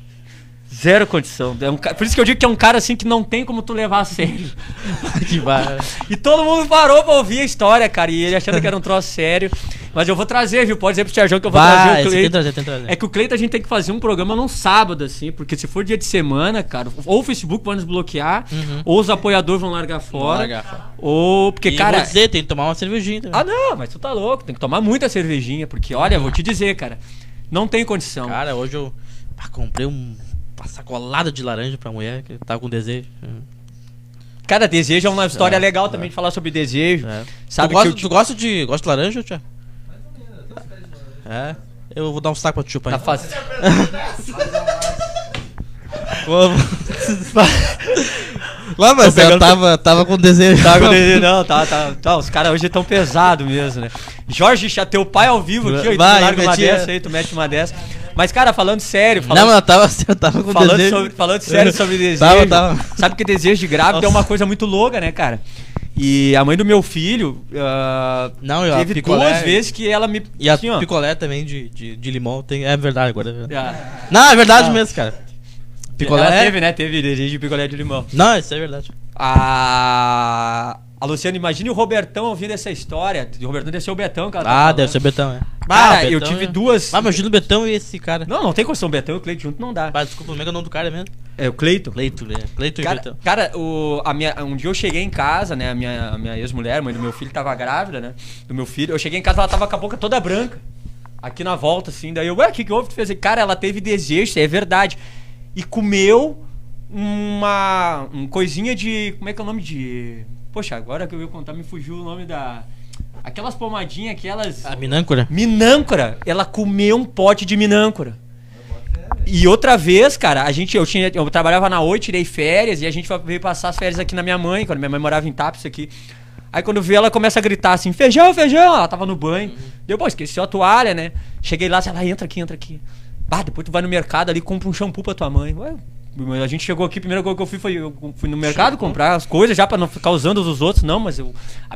Zero condição. É um Por isso que eu digo que é um cara assim que não tem como tu levar a sério. que barra. E todo mundo parou pra ouvir a história, cara. E ele achando que era um troço sério. Mas eu vou trazer, viu? Pode dizer pro Sérgio que eu vou Vai, trazer o esse tem que Cleiton. trazer, tem que trazer. É que o Cleiton a gente tem que fazer um programa num sábado, assim, porque se for dia de semana, cara, ou o Facebook vai nos bloquear, ou os apoiadores vão largar fora. largar fora. Ou. Porque, E cara. vou dizer, tem que tomar uma cervejinha também. Ah, não, mas tu tá louco, tem que tomar muita cervejinha, porque, olha, vou te dizer, cara, não tem condição. Cara, hoje eu ah, comprei um, uma sacolada de laranja pra mulher que tava com desejo. Cara, desejo é uma história É, legal também de falar sobre desejo. É. Sabe tu, gosta, eu tu gosta de. Gosta de laranja, tia? É. Eu vou dar um saco pra tu chupar. Tá fazendo. Lá, mas pegando- eu tava, tava com desejo. Tá, com desejo, não, tá, tá, tá. Os caras hoje estão pesados mesmo, né? Jorge, já teu pai ao vivo aqui, ó, e tu Vai, larga uma dessa aí, tu mete uma dessa. Mas, cara, falando sério, Não, falando, mas eu tava, eu tava com falando, desejo. sobre, falando sério sobre desejo. Tava, tava. Sabe que desejo de grávida é uma coisa muito louca, né, cara? E a mãe do meu filho ah, Não, a teve picolé- duas vezes que ela me. E a assim, ó, picolé também de, de, de limão tem. É verdade agora. é verdade. ah, Não, é verdade Ah. mesmo, cara. Picolé. Ela teve, né? Teve de picolé de limão. Não, isso é verdade. A. A Luciana, imagine o Robertão ouvindo essa história. O Robertão deve ser o Betão, cara. Ah, deve ser o Betão, é. Cara, Ah, o eu Betão tive é- duas. Ah, imagina o Betão e esse cara. Não, não tem condição. Betão e o Cleiton junto não dá. Ah, desculpa, como é que é o nome do cara mesmo? É o Cleiton. Cleito, né? Cleito e Cara, Betão. cara o, a minha, um dia eu cheguei em casa, né? A minha, a minha ex-mulher, mãe do meu filho, tava grávida, né? Do meu filho. Eu cheguei em casa, ela tava com a boca toda branca. Aqui na volta, assim. Daí eu, ué, o que, que houve? Tu fez? Cara, ela teve desejo, é verdade. E comeu uma. Um coisinha de. Como é que é o nome de. Poxa, agora que eu ia contar, me fugiu o nome da. Aquelas pomadinhas, aquelas. A minâncora? Minâncora. Ela comeu um pote de minâncora. E outra vez, cara, a gente, eu tinha, eu trabalhava na Oi, tirei férias e a gente veio passar as férias aqui na minha mãe, quando minha mãe morava em Tapes aqui. Aí quando vê ela começa a gritar assim, feijão, feijão, ela tava no banho. Deu, pô, esqueci a toalha, né? Cheguei lá, ela entra aqui, entra aqui. Bah, depois tu vai no mercado ali, compra um shampoo pra tua mãe. Ué, a gente chegou aqui, a primeira coisa que eu fui foi eu fui no mercado comprar as coisas já pra não ficar usando os dos outros, não, mas eu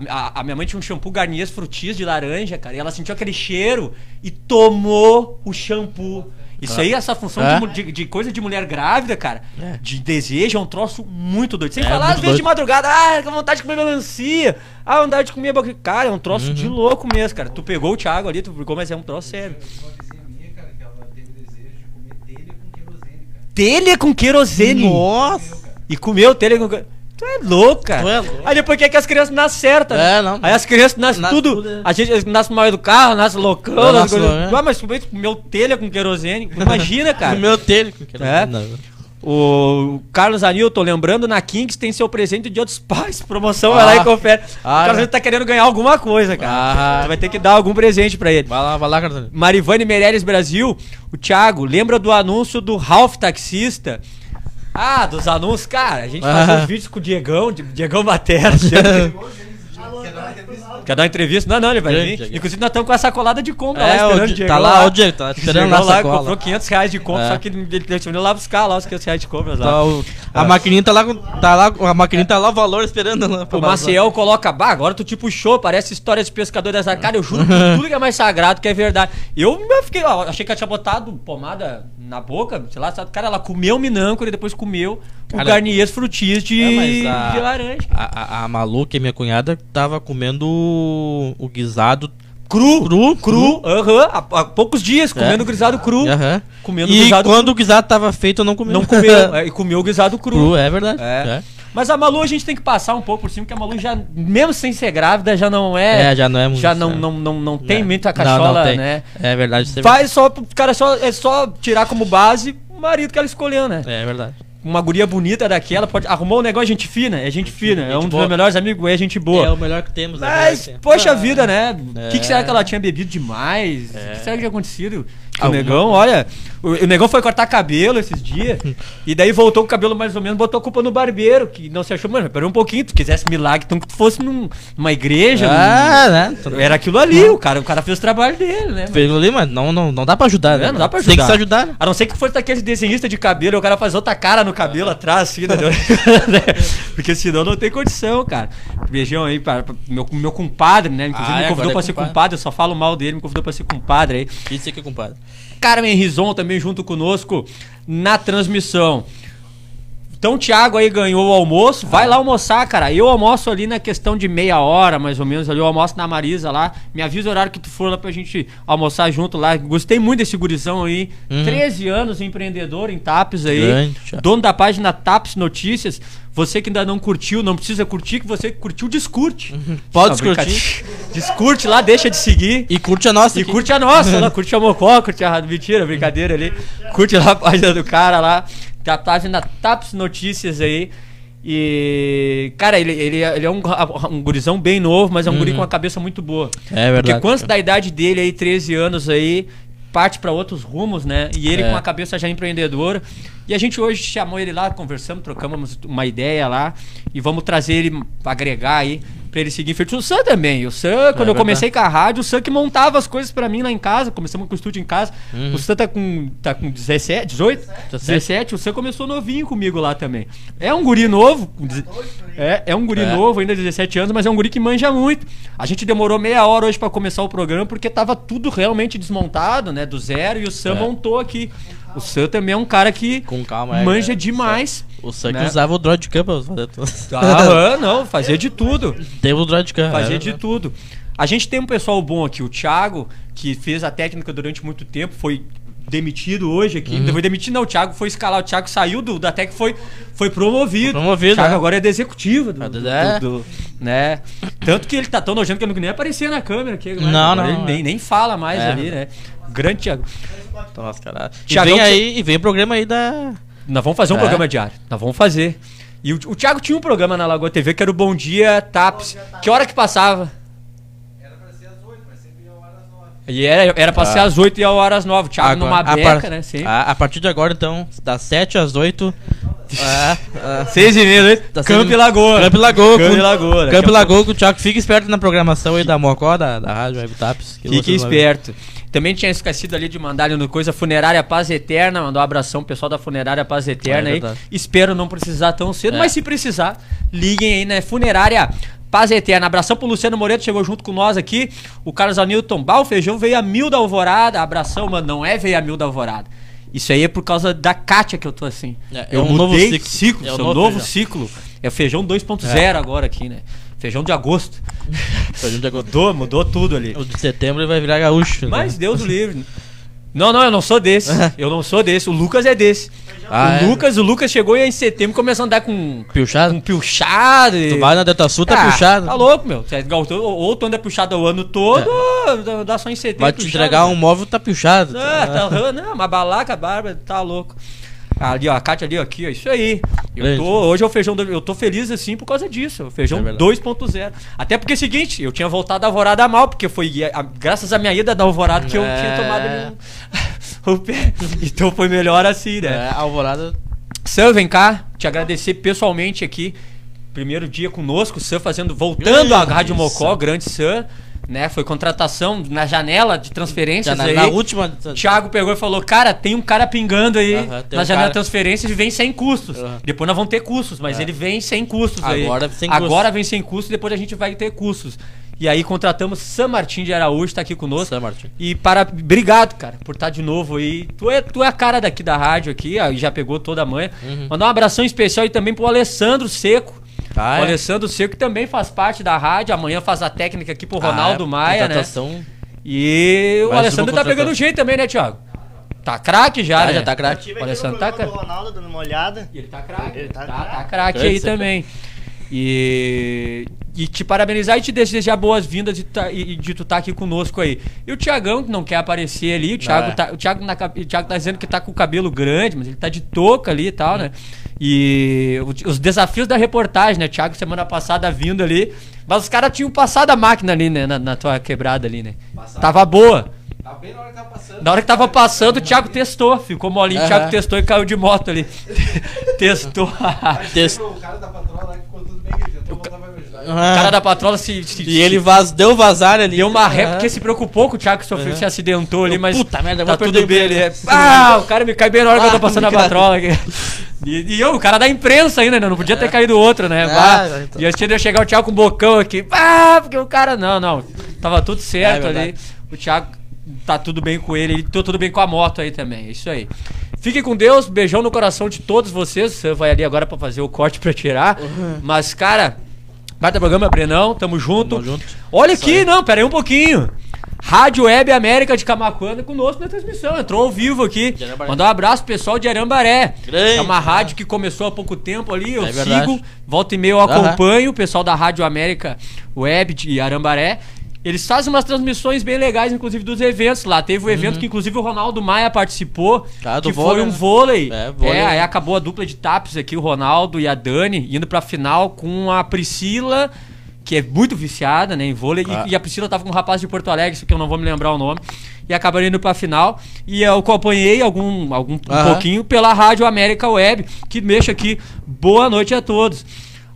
a, a- minha mãe tinha um shampoo Garnier Frutis de laranja, cara, e ela sentiu aquele cheiro e tomou o shampoo. Isso aí, essa função É? de, de, de coisa de mulher grávida, cara, É. de desejo, é um troço muito doido. Sem É, falar, às vezes, de doido. madrugada, ah, com vontade de comer melancia, ah, vontade de comer... Cara, é um troço de louco mesmo, cara. Tu pegou o Thiago ali, tu pegou, mas é um troço sério. Uma vizinha minha, cara, telha com querosene. Nossa! E comeu telha com querosene. Tu é louco, cara. Tu é louco. Aí depois quer que as crianças nascem certas. né? É, não. Aí as crianças nascem Nasce tudo. tudo, é. A gente nasce mal do carro, nasce loucão. É, nasce nasce coisa- louco, é. Ah, mas comeu telha com querosene. Imagina, cara. Meu telho. É. Não. O Carlos Anilton, lembrando, na Kings tem seu presente de outros pais. Promoção, vai lá e confere. Ah, o Carlos é. Anilton tá querendo ganhar alguma coisa, cara. Ah. Vai ter que dar algum presente pra ele. Vai lá, vai lá, Cartão. Marivane Meirelles Brasil, o Thiago, lembra do anúncio do Ralph Taxista? Ah, dos anúncios, cara, a gente Ah. os vídeos com o Diegão, Di- Diegão Batera. Quer dar uma entrevista? Não, não, ele vai Diego, vir. Inclusive, nós estamos com a sacolada de compra É, lá esperando o Diego tá lá, o Diego, tá esperando lá a sacola. comprou 500 reais de compra, É. só que ele deixou lá buscar lá os 500 reais de compra. Lá. Tá, o- a maquininha tá lá, tá lá, a maquininha tá lá o valor esperando lá. O. Maciel coloca, bah, agora tu te puxou, parece história de pescador dessa cara. Eu juro por tudo que é mais sagrado, que é verdade. Eu fiquei, ó, achei que ela tinha botado pomada na boca, sei lá, sabe? cara, ela comeu o minâncora e depois comeu Cara, o Garnier frutis de, É, a- de laranja. A, a, a Malu, que é minha cunhada, tava comendo o, guisado Cru, cru. cru, aham, há, há poucos dias, comendo É. guisado cru. Aham. Comendo E guisado quando o guisado tava feito, eu não comi. Não comeu, é, e comeu o guisado cru. Cru, é verdade. É. É. Mas a Malu a gente tem que passar um pouco por cima, porque a Malu já, mesmo sem ser grávida, já não é. É, já não é muito- Já não, é. não, não, não tem É. muita Não, cachola, não tem. né? É verdade. é Faz só, cara, só, é só tirar como base o marido que ela escolheu, né? verdade. É verdade. Uma guria bonita daquela, pode, arrumou um negócio, gente fina, é gente fina, é um dos boa. meus melhores amigos, é gente É boa. o melhor que temos. né? Mas, É. poxa vida, né? O É. que, que será que ela tinha bebido demais? O É. que será que tinha acontecido? O negão, olha, o, o negão foi cortar cabelo esses dias, e daí voltou com o cabelo mais ou menos, botou a culpa no barbeiro, que não se achou, mano, pera um pouquinho, tu quisesse milagre, então que tu fosse num- numa igreja, Ah, né? num- era aquilo ali, o cara, o cara fez o trabalho dele, né? Fez ali, mas não, não, não dá pra ajudar, né? É, não dá pra Tem que ajudar. se ajudar, né? A não ser que fosse daqueles desenhistas de cabelo, o cara faz outra cara no cabelo atrás, assim, né? Porque senão não tem condição, cara. Beijão aí para para meu, meu compadre, né? Inclusive Ah, me é, convidou agora pra é ser compadre. eu só falo mal dele, me convidou pra ser compadre aí. Isso aqui, compadre. Carmen Rison também junto conosco na transmissão. Então o Thiago aí ganhou o almoço, vai lá almoçar, cara. Eu almoço ali na questão de meia hora, mais ou menos, ali eu almoço na Marisa lá. Me avisa o horário que tu for lá pra gente almoçar junto lá. Gostei muito desse gurizão aí. Uhum. 13 anos, empreendedor em TAPS aí. Grande, dono da página TAPS Notícias. Você que ainda não curtiu, não precisa curtir, que você que curtiu, descurte. Uhum. Pode Não, descurtir. Descurte lá, deixa de seguir. E curte a nossa E aqui. curte a nossa, ela curte a Mocó, curte a Mentira, brincadeira ali. Curte lá a página do cara lá. Tá a página Taps Notícias aí. E. Cara, ele, ele, é- ele é um, um gurizão bem novo, mas é um guri com uma cabeça muito boa. É verdade. Porque quantos da idade dele aí, 13 anos aí, parte pra outros rumos, né? E ele É. com a cabeça já empreendedora. E a gente hoje chamou ele lá, conversamos, trocamos uma ideia lá. E vamos trazer ele, agregar aí, pra ele seguir em frente. O Sam também. O Sam, quando eu É verdade. comecei com a rádio, o Sam que montava as coisas pra mim lá em casa. Começamos com o estúdio em casa. Uhum. O Sam tá com, tá com 17, 18? 17. 17. O Sam começou novinho comigo lá também. É um guri novo. É, é um guri É. novo, ainda 17 anos, mas é um guri que manja muito. A gente demorou meia hora hoje pra começar o programa porque tava tudo realmente desmontado, né? Do zero. E o Sam É. montou aqui. O Sam também é um cara que Com calma, é, manja é. demais. O Sank né? usava o droid cam pra fazer tudo. Ah, não, fazia de tudo. Teve o droid cam. Fazia é de tudo. A gente tem um pessoal bom aqui. O Thiago, que fez a técnica durante muito tempo, foi demitido hoje aqui. Uhum. Foi demitido, não. O Thiago foi escalar. O Thiago saiu do, da Tec foi, foi promovido. Promovido, O Thiago é. agora é do executivo. Do, do- É. do- do- né? Tanto que ele tá tão nojento que ele não nem aparecia na câmera aqui. agora. Não, Agora não, Ele nem, nem fala mais É. ali, né? Grande Thiago. Tá mascarado. E Thiagão vem aí, e vem o programa aí da. Nós vamos fazer um É. programa diário. Nós vamos fazer. E o, o Thiago tinha um programa na Lagoa TV que era o Bom Dia Taps. Que hora que passava? E era, era pra ser às 8 e a hora às 9. O Thiago numa a, beca, par- né? Sim. a, a partir de agora, então, das 7 às 8. é, é, 6 e meia, né? Tá Campo sendo- e Lagoa. Campo e Lagoa. Campo com- e Lagoa. e Lagoa, que o Thiago fica esperto na programação aí da Mocó, da, da Rádio Web Taps. que Fique esperto. Também tinha esquecido ali de mandar ali no coisa Funerária Paz Eterna, mandar um abração pro pessoal da Funerária Paz Eterna É aí. Espero não precisar tão cedo, É. mas se precisar, liguem aí, né? Funerária Paz Eterna. Abração pro Luciano Moreto, chegou junto com nós aqui. O Carlos Anilton Bal, feijão veio a mil da alvorada. Abração, mano, não é veio a mil da alvorada. Isso aí é por causa da Kátia que eu tô assim. É, é eu um novo ciclo. ciclo, É um seu novo novo, ciclo. É o feijão 2.0 agora aqui, né? Feijão de agosto. Pra gente agora- Mudou, mudou tudo ali. O de setembro ele vai virar gaúcho. né? Mas Deus o livre. Não, não, eu não sou desse. Eu não sou desse. O Lucas é desse. Ah, o é? Lucas, o Lucas chegou em setembro começou a andar com Pilchado? um pilchado. e- Tu vai na Delta Sul, tá Ah, pilchado. Tá louco, meu. Você é tu- Ou tu anda pilchado o ano todo, ou dá só em setembro. Vai te pilchado, entregar né? um móvel, tá pilchado. Ah, tá, não, uma balaca, barba, tá louco. Ali, ó, a Kátia ali, aqui, ó, isso aí. Eu tô, hoje é o feijão, do- eu tô feliz assim por causa disso, o feijão É verdade. 2.0. Até porque é o seguinte, eu tinha voltado da Alvorada mal, porque foi a- graças à minha ida da Alvorada que eu É. tinha tomado o pé. Então foi melhor assim, né? É, Alvorada. Sam, vem cá, te agradecer pessoalmente aqui. Primeiro dia conosco, Sam fazendo, voltando à Rádio Mocó, grande Sam, né? Foi contratação na janela de transferências na, aí. na última. Thiago pegou e falou: Cara, tem um cara pingando aí na um janela cara. de transferências e vem sem custos. Depois nós vamos ter custos, mas É. ele vem sem custos aí. Agora sem Agora custos. vem sem custos, depois a gente vai ter custos. E aí contratamos Sam Martim de Araújo, tá aqui conosco. Sam Martin. E para. Obrigado, cara, por estar de novo aí. Tu é, tu é a cara daqui da rádio aqui, e já pegou toda a manhã. Uhum. Mandar um abração especial aí também pro Alessandro Seco. Ah, o é? Alessandro Seco que também faz parte da rádio. Amanhã faz a técnica aqui pro Ronaldo Ah, é, Maia, né? E o Alessandro tá pegando jeito também, né, Thiago? Tá craque já, Ah, né? já tá craque. Santa programa Ca- do Ronaldo dando uma olhada. E ele tá craque. Ele tá tá, craque. tá craque aí também. E, e te parabenizar e te desejar boas-vindas de, tá- e- e de tu estar aqui conosco aí. E o Tiagão, que não quer aparecer ali, o Thiago, é. tá, o Thiago, na o Thiago tá dizendo que tá com o cabelo grande, mas ele tá de touca ali e tal, né? E os desafios da reportagem, né? Thiago, semana passada vindo ali. Mas os caras tinham passado a máquina ali, né? Na, na tua quebrada ali, né? Tava boa. Tá bem na hora que tava passando. Na hora que tava passando, o Thiago testou. Ficou molinho, o Thiago testou e caiu de moto ali. testou. Texto. O cara da patroa lá que ficou tudo bem, que ele tentou voltar pra me ajudar. O cara da patrola se. se- E ele vaz, deu vazar ali. deu uma ré Aham. porque se preocupou com o Thiago que sofreu, Aham. se acidentou ali, mas. Puta merda, tá tudo bem ali. emprego. É, Ah, o cara me cai bem na hora que eu tô Ah, passando a patrola aqui. E, e eu, o cara da imprensa ainda, né? Não podia ter caído outro, né? Ah, Bah, então. E antes de eu chegar o Thiago com o bocão aqui. Ah, porque o cara. Não, não. Tava tudo certo É ali. verdade. O Thiago tá tudo bem com ele. Ele tá tudo bem com a moto aí também. É isso aí. Fiquem com Deus, beijão no coração de todos vocês. Você vai ali agora pra fazer o corte pra tirar. Mas, cara, baita programa, Brenão. Tamo junto. Tamo junto. Olha aqui, não, pera aí um pouquinho. Rádio Web América de Camacuana conosco na transmissão. Entrou ao vivo aqui. Mandar um abraço pro pessoal de Arambaré. Grande. É uma rádio que começou há pouco tempo ali. Eu É verdade. sigo, volta e meia eu acompanho o pessoal da Rádio América Web de Arambaré. Eles fazem umas transmissões bem legais, inclusive dos eventos lá. Teve um evento que, inclusive, o Ronaldo Maia participou. Uhum. Ah, que vôlei, foi um né? vôlei. É, vôlei. É, aí acabou a dupla de tapes aqui, o Ronaldo e a Dani, indo pra final com a Priscila, que é muito viciada, né, em vôlei. e- Ah. E, a Priscila tava com um rapaz de Porto Alegre, isso que eu não vou me lembrar o nome. E acabaram indo pra final. E eu acompanhei algum, algum um Aham. pouquinho pela Rádio América Web, que mexe aqui. Boa noite a todos.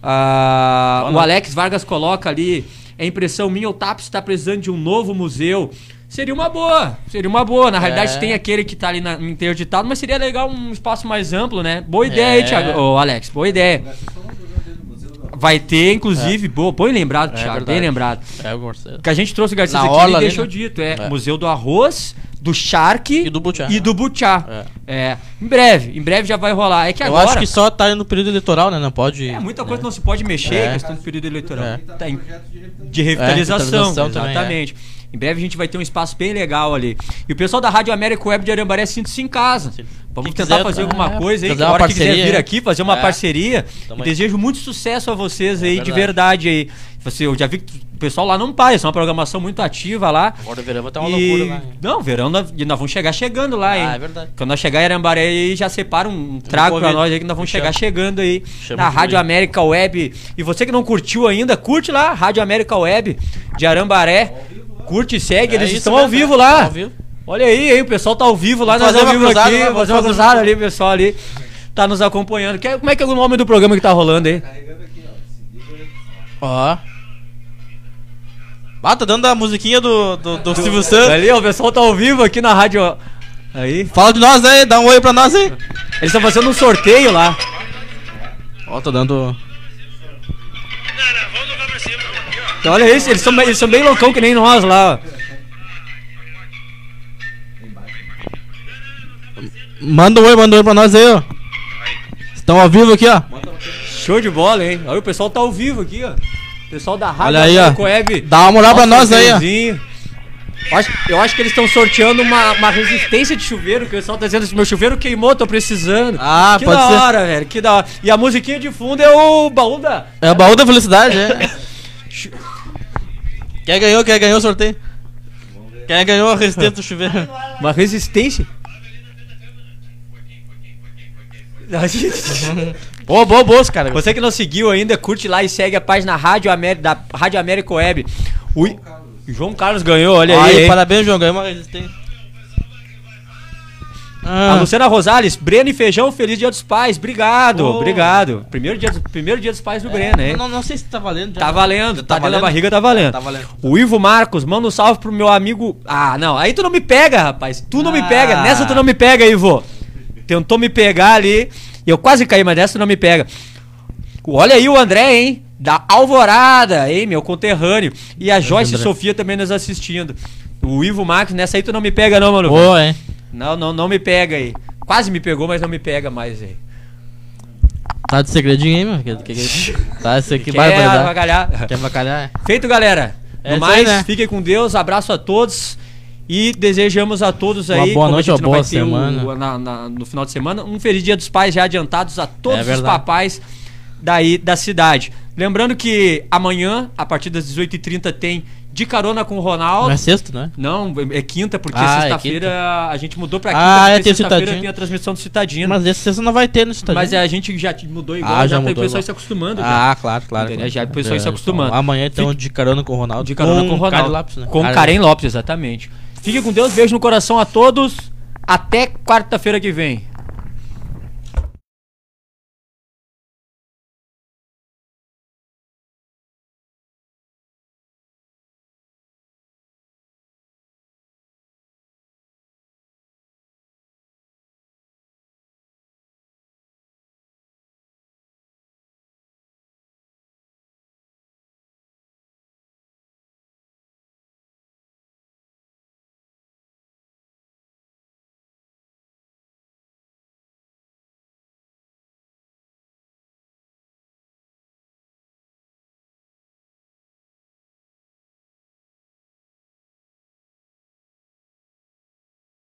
Ah, o. Alex Vargas coloca ali, é impressão minha, o TAPS está precisando de um novo museu. Seria uma boa, seria uma boa. Na realidade É. tem aquele que tá ali na, interditado, mas seria legal um espaço mais amplo, né? Boa ideia aí, É. Thiago. Ô, Alex, boa ideia. Vai ter, inclusive, boa, bem lembrado, É Thiago, bem lembrado. É, o Marcelo. Que a gente trouxe o Garcia aqui orla e ali, deixou né? dito, é, É. Museu do Arroz, do Charque E do Butiá. e do Butiá. É. Em breve, em breve já vai rolar. É que Eu agora acho que só tá no período eleitoral, né? Não pode. é, muita coisa não se pode mexer, É. questão do período eleitoral. É. Tá em- de revitalização, revitalização também, exatamente. Em breve a gente vai ter um espaço bem legal ali. E o pessoal da Rádio América Web de Arambaré sinta-se em casa. Vamos Quem tentar quiser, fazer é, alguma coisa aí. fazer Que a uma hora que quiser parceria, vir é. aqui, fazer uma É. parceria. E desejo muito sucesso a vocês aí, de verdade. verdade aí. Você, eu já vi que o pessoal lá não para, isso é uma programação muito ativa lá. Agora o verão vai estar uma E- loucura lá. hein? Não, verão nós, e nós vamos chegar chegando lá, hein? Ah, é verdade. Quando nós chegar em Arambaré aí, já separa um trago pra nós aí que nós vamos chegar chegando aí Chama na Rádio mim. América Web. E você que não curtiu ainda, curte lá, Rádio América Web de Arambaré. Curte e segue, É eles isso estão ao vivo é. lá. Ao vivo. Olha aí, hein, o pessoal tá ao vivo lá, nós ao vivo cruzada, aqui, né? fazer uma cruzada ali, pessoal ali tá nos acompanhando. Que- como é que é o nome do programa que tá rolando aí? Ó. Ah, tá dando a musiquinha do, do, do Silvio Santos. Ali, ó, o pessoal tá ao vivo aqui na rádio. ó. Aí. Fala de nós aí, dá um oi pra nós aí. Eles estão fazendo um sorteio lá. Ó, tô dando. Então, olha isso, eles são, bem- eles são bem loucão que nem nós lá, ó. Manda um oi, manda um oi pra nós aí, ó. Estão ao vivo aqui, ó. Show de bola, hein? Olha, o pessoal tá ao vivo aqui, ó. O pessoal da Rádio Olha aí, ó. Web. Dá uma moral pra nós aí, ó. Eu acho, eu acho que eles estão sorteando uma, uma resistência de chuveiro, que o pessoal tá dizendo assim, meu chuveiro queimou, tô precisando. Ah, que pode da ser. hora, velho, que da hora. E a musiquinha de fundo é o baú da... É o baú da felicidade, é. Quem ganhou, quem ganhou o sorteio? Quem ganhou a resistência do chuveiro? Uma resistência. Boa, boa, boa, cara. Você que não seguiu ainda, curte lá e segue a página Rádio América, da Rádio América Web. O João Carlos ganhou, olha aí. Aí, parabéns, João. Ganhou uma resistência. A Ah, Luciana Rosales, Breno e Feijão, feliz dia dos pais. Obrigado, Oh. obrigado. Primeiro dia, dos- primeiro dia dos pais do Breno, hein? não, não sei se tá valendo já. Tá valendo, tá, Tá dentro da valendo? barriga, tá valendo. Tá valendo. O Ivo Marcos, manda um salve pro meu amigo. Ah, não, aí tu não me pega, rapaz. Tu não me Ah. pega. Nessa tu não me pega, Ivo. Tentou me pegar ali. E eu quase caí, mas dessa tu não me pega. Olha aí o André, hein? Da Alvorada, hein, meu conterrâneo. E a Joyce André. Sofia também nos assistindo. O Ivo Marcos, nessa aí tu não me pega, não, mano. Boa, hein? Não, não, não me pega aí. Quase me pegou, mas não me pega mais aí. Tá de segredinho aí, mano? Que, que, que, tá, isso aqui Quer vai dar. avacalhar? Quer bacalhar? é? Feito, galera. É no isso aí, mais, né? fiquem com Deus. Abraço a todos. E desejamos a todos Uma aí, boa como noite, uma boa ter o- semana. na- na- no final de semana, um feliz dia dos pais já adiantados a todos É os papais daí da cidade. Lembrando que amanhã, a partir das 18h30, tem De Carona com o Ronaldo. Não é sexto, né? Não, é quinta, porque Ah, é sexta-feira a gente mudou pra quinta, Ah, é, porque tem o sexta-feira Citadino. tem a transmissão do Citadino. Mas esse sexta não vai ter no Citadino. Mas é, a gente já mudou igual, Ah, já, já tá o mudou pessoal igual. se acostumando. já. Ah, claro, claro. Já o pessoal se É, acostumando. então, amanhã, então, Fique- de carona com o Ronaldo. De carona com o Ronaldo. Caio Lopes, né? Com Caio Karen Lopes, exatamente. Fique com Deus, beijo no coração a todos. Até quarta-feira que vem.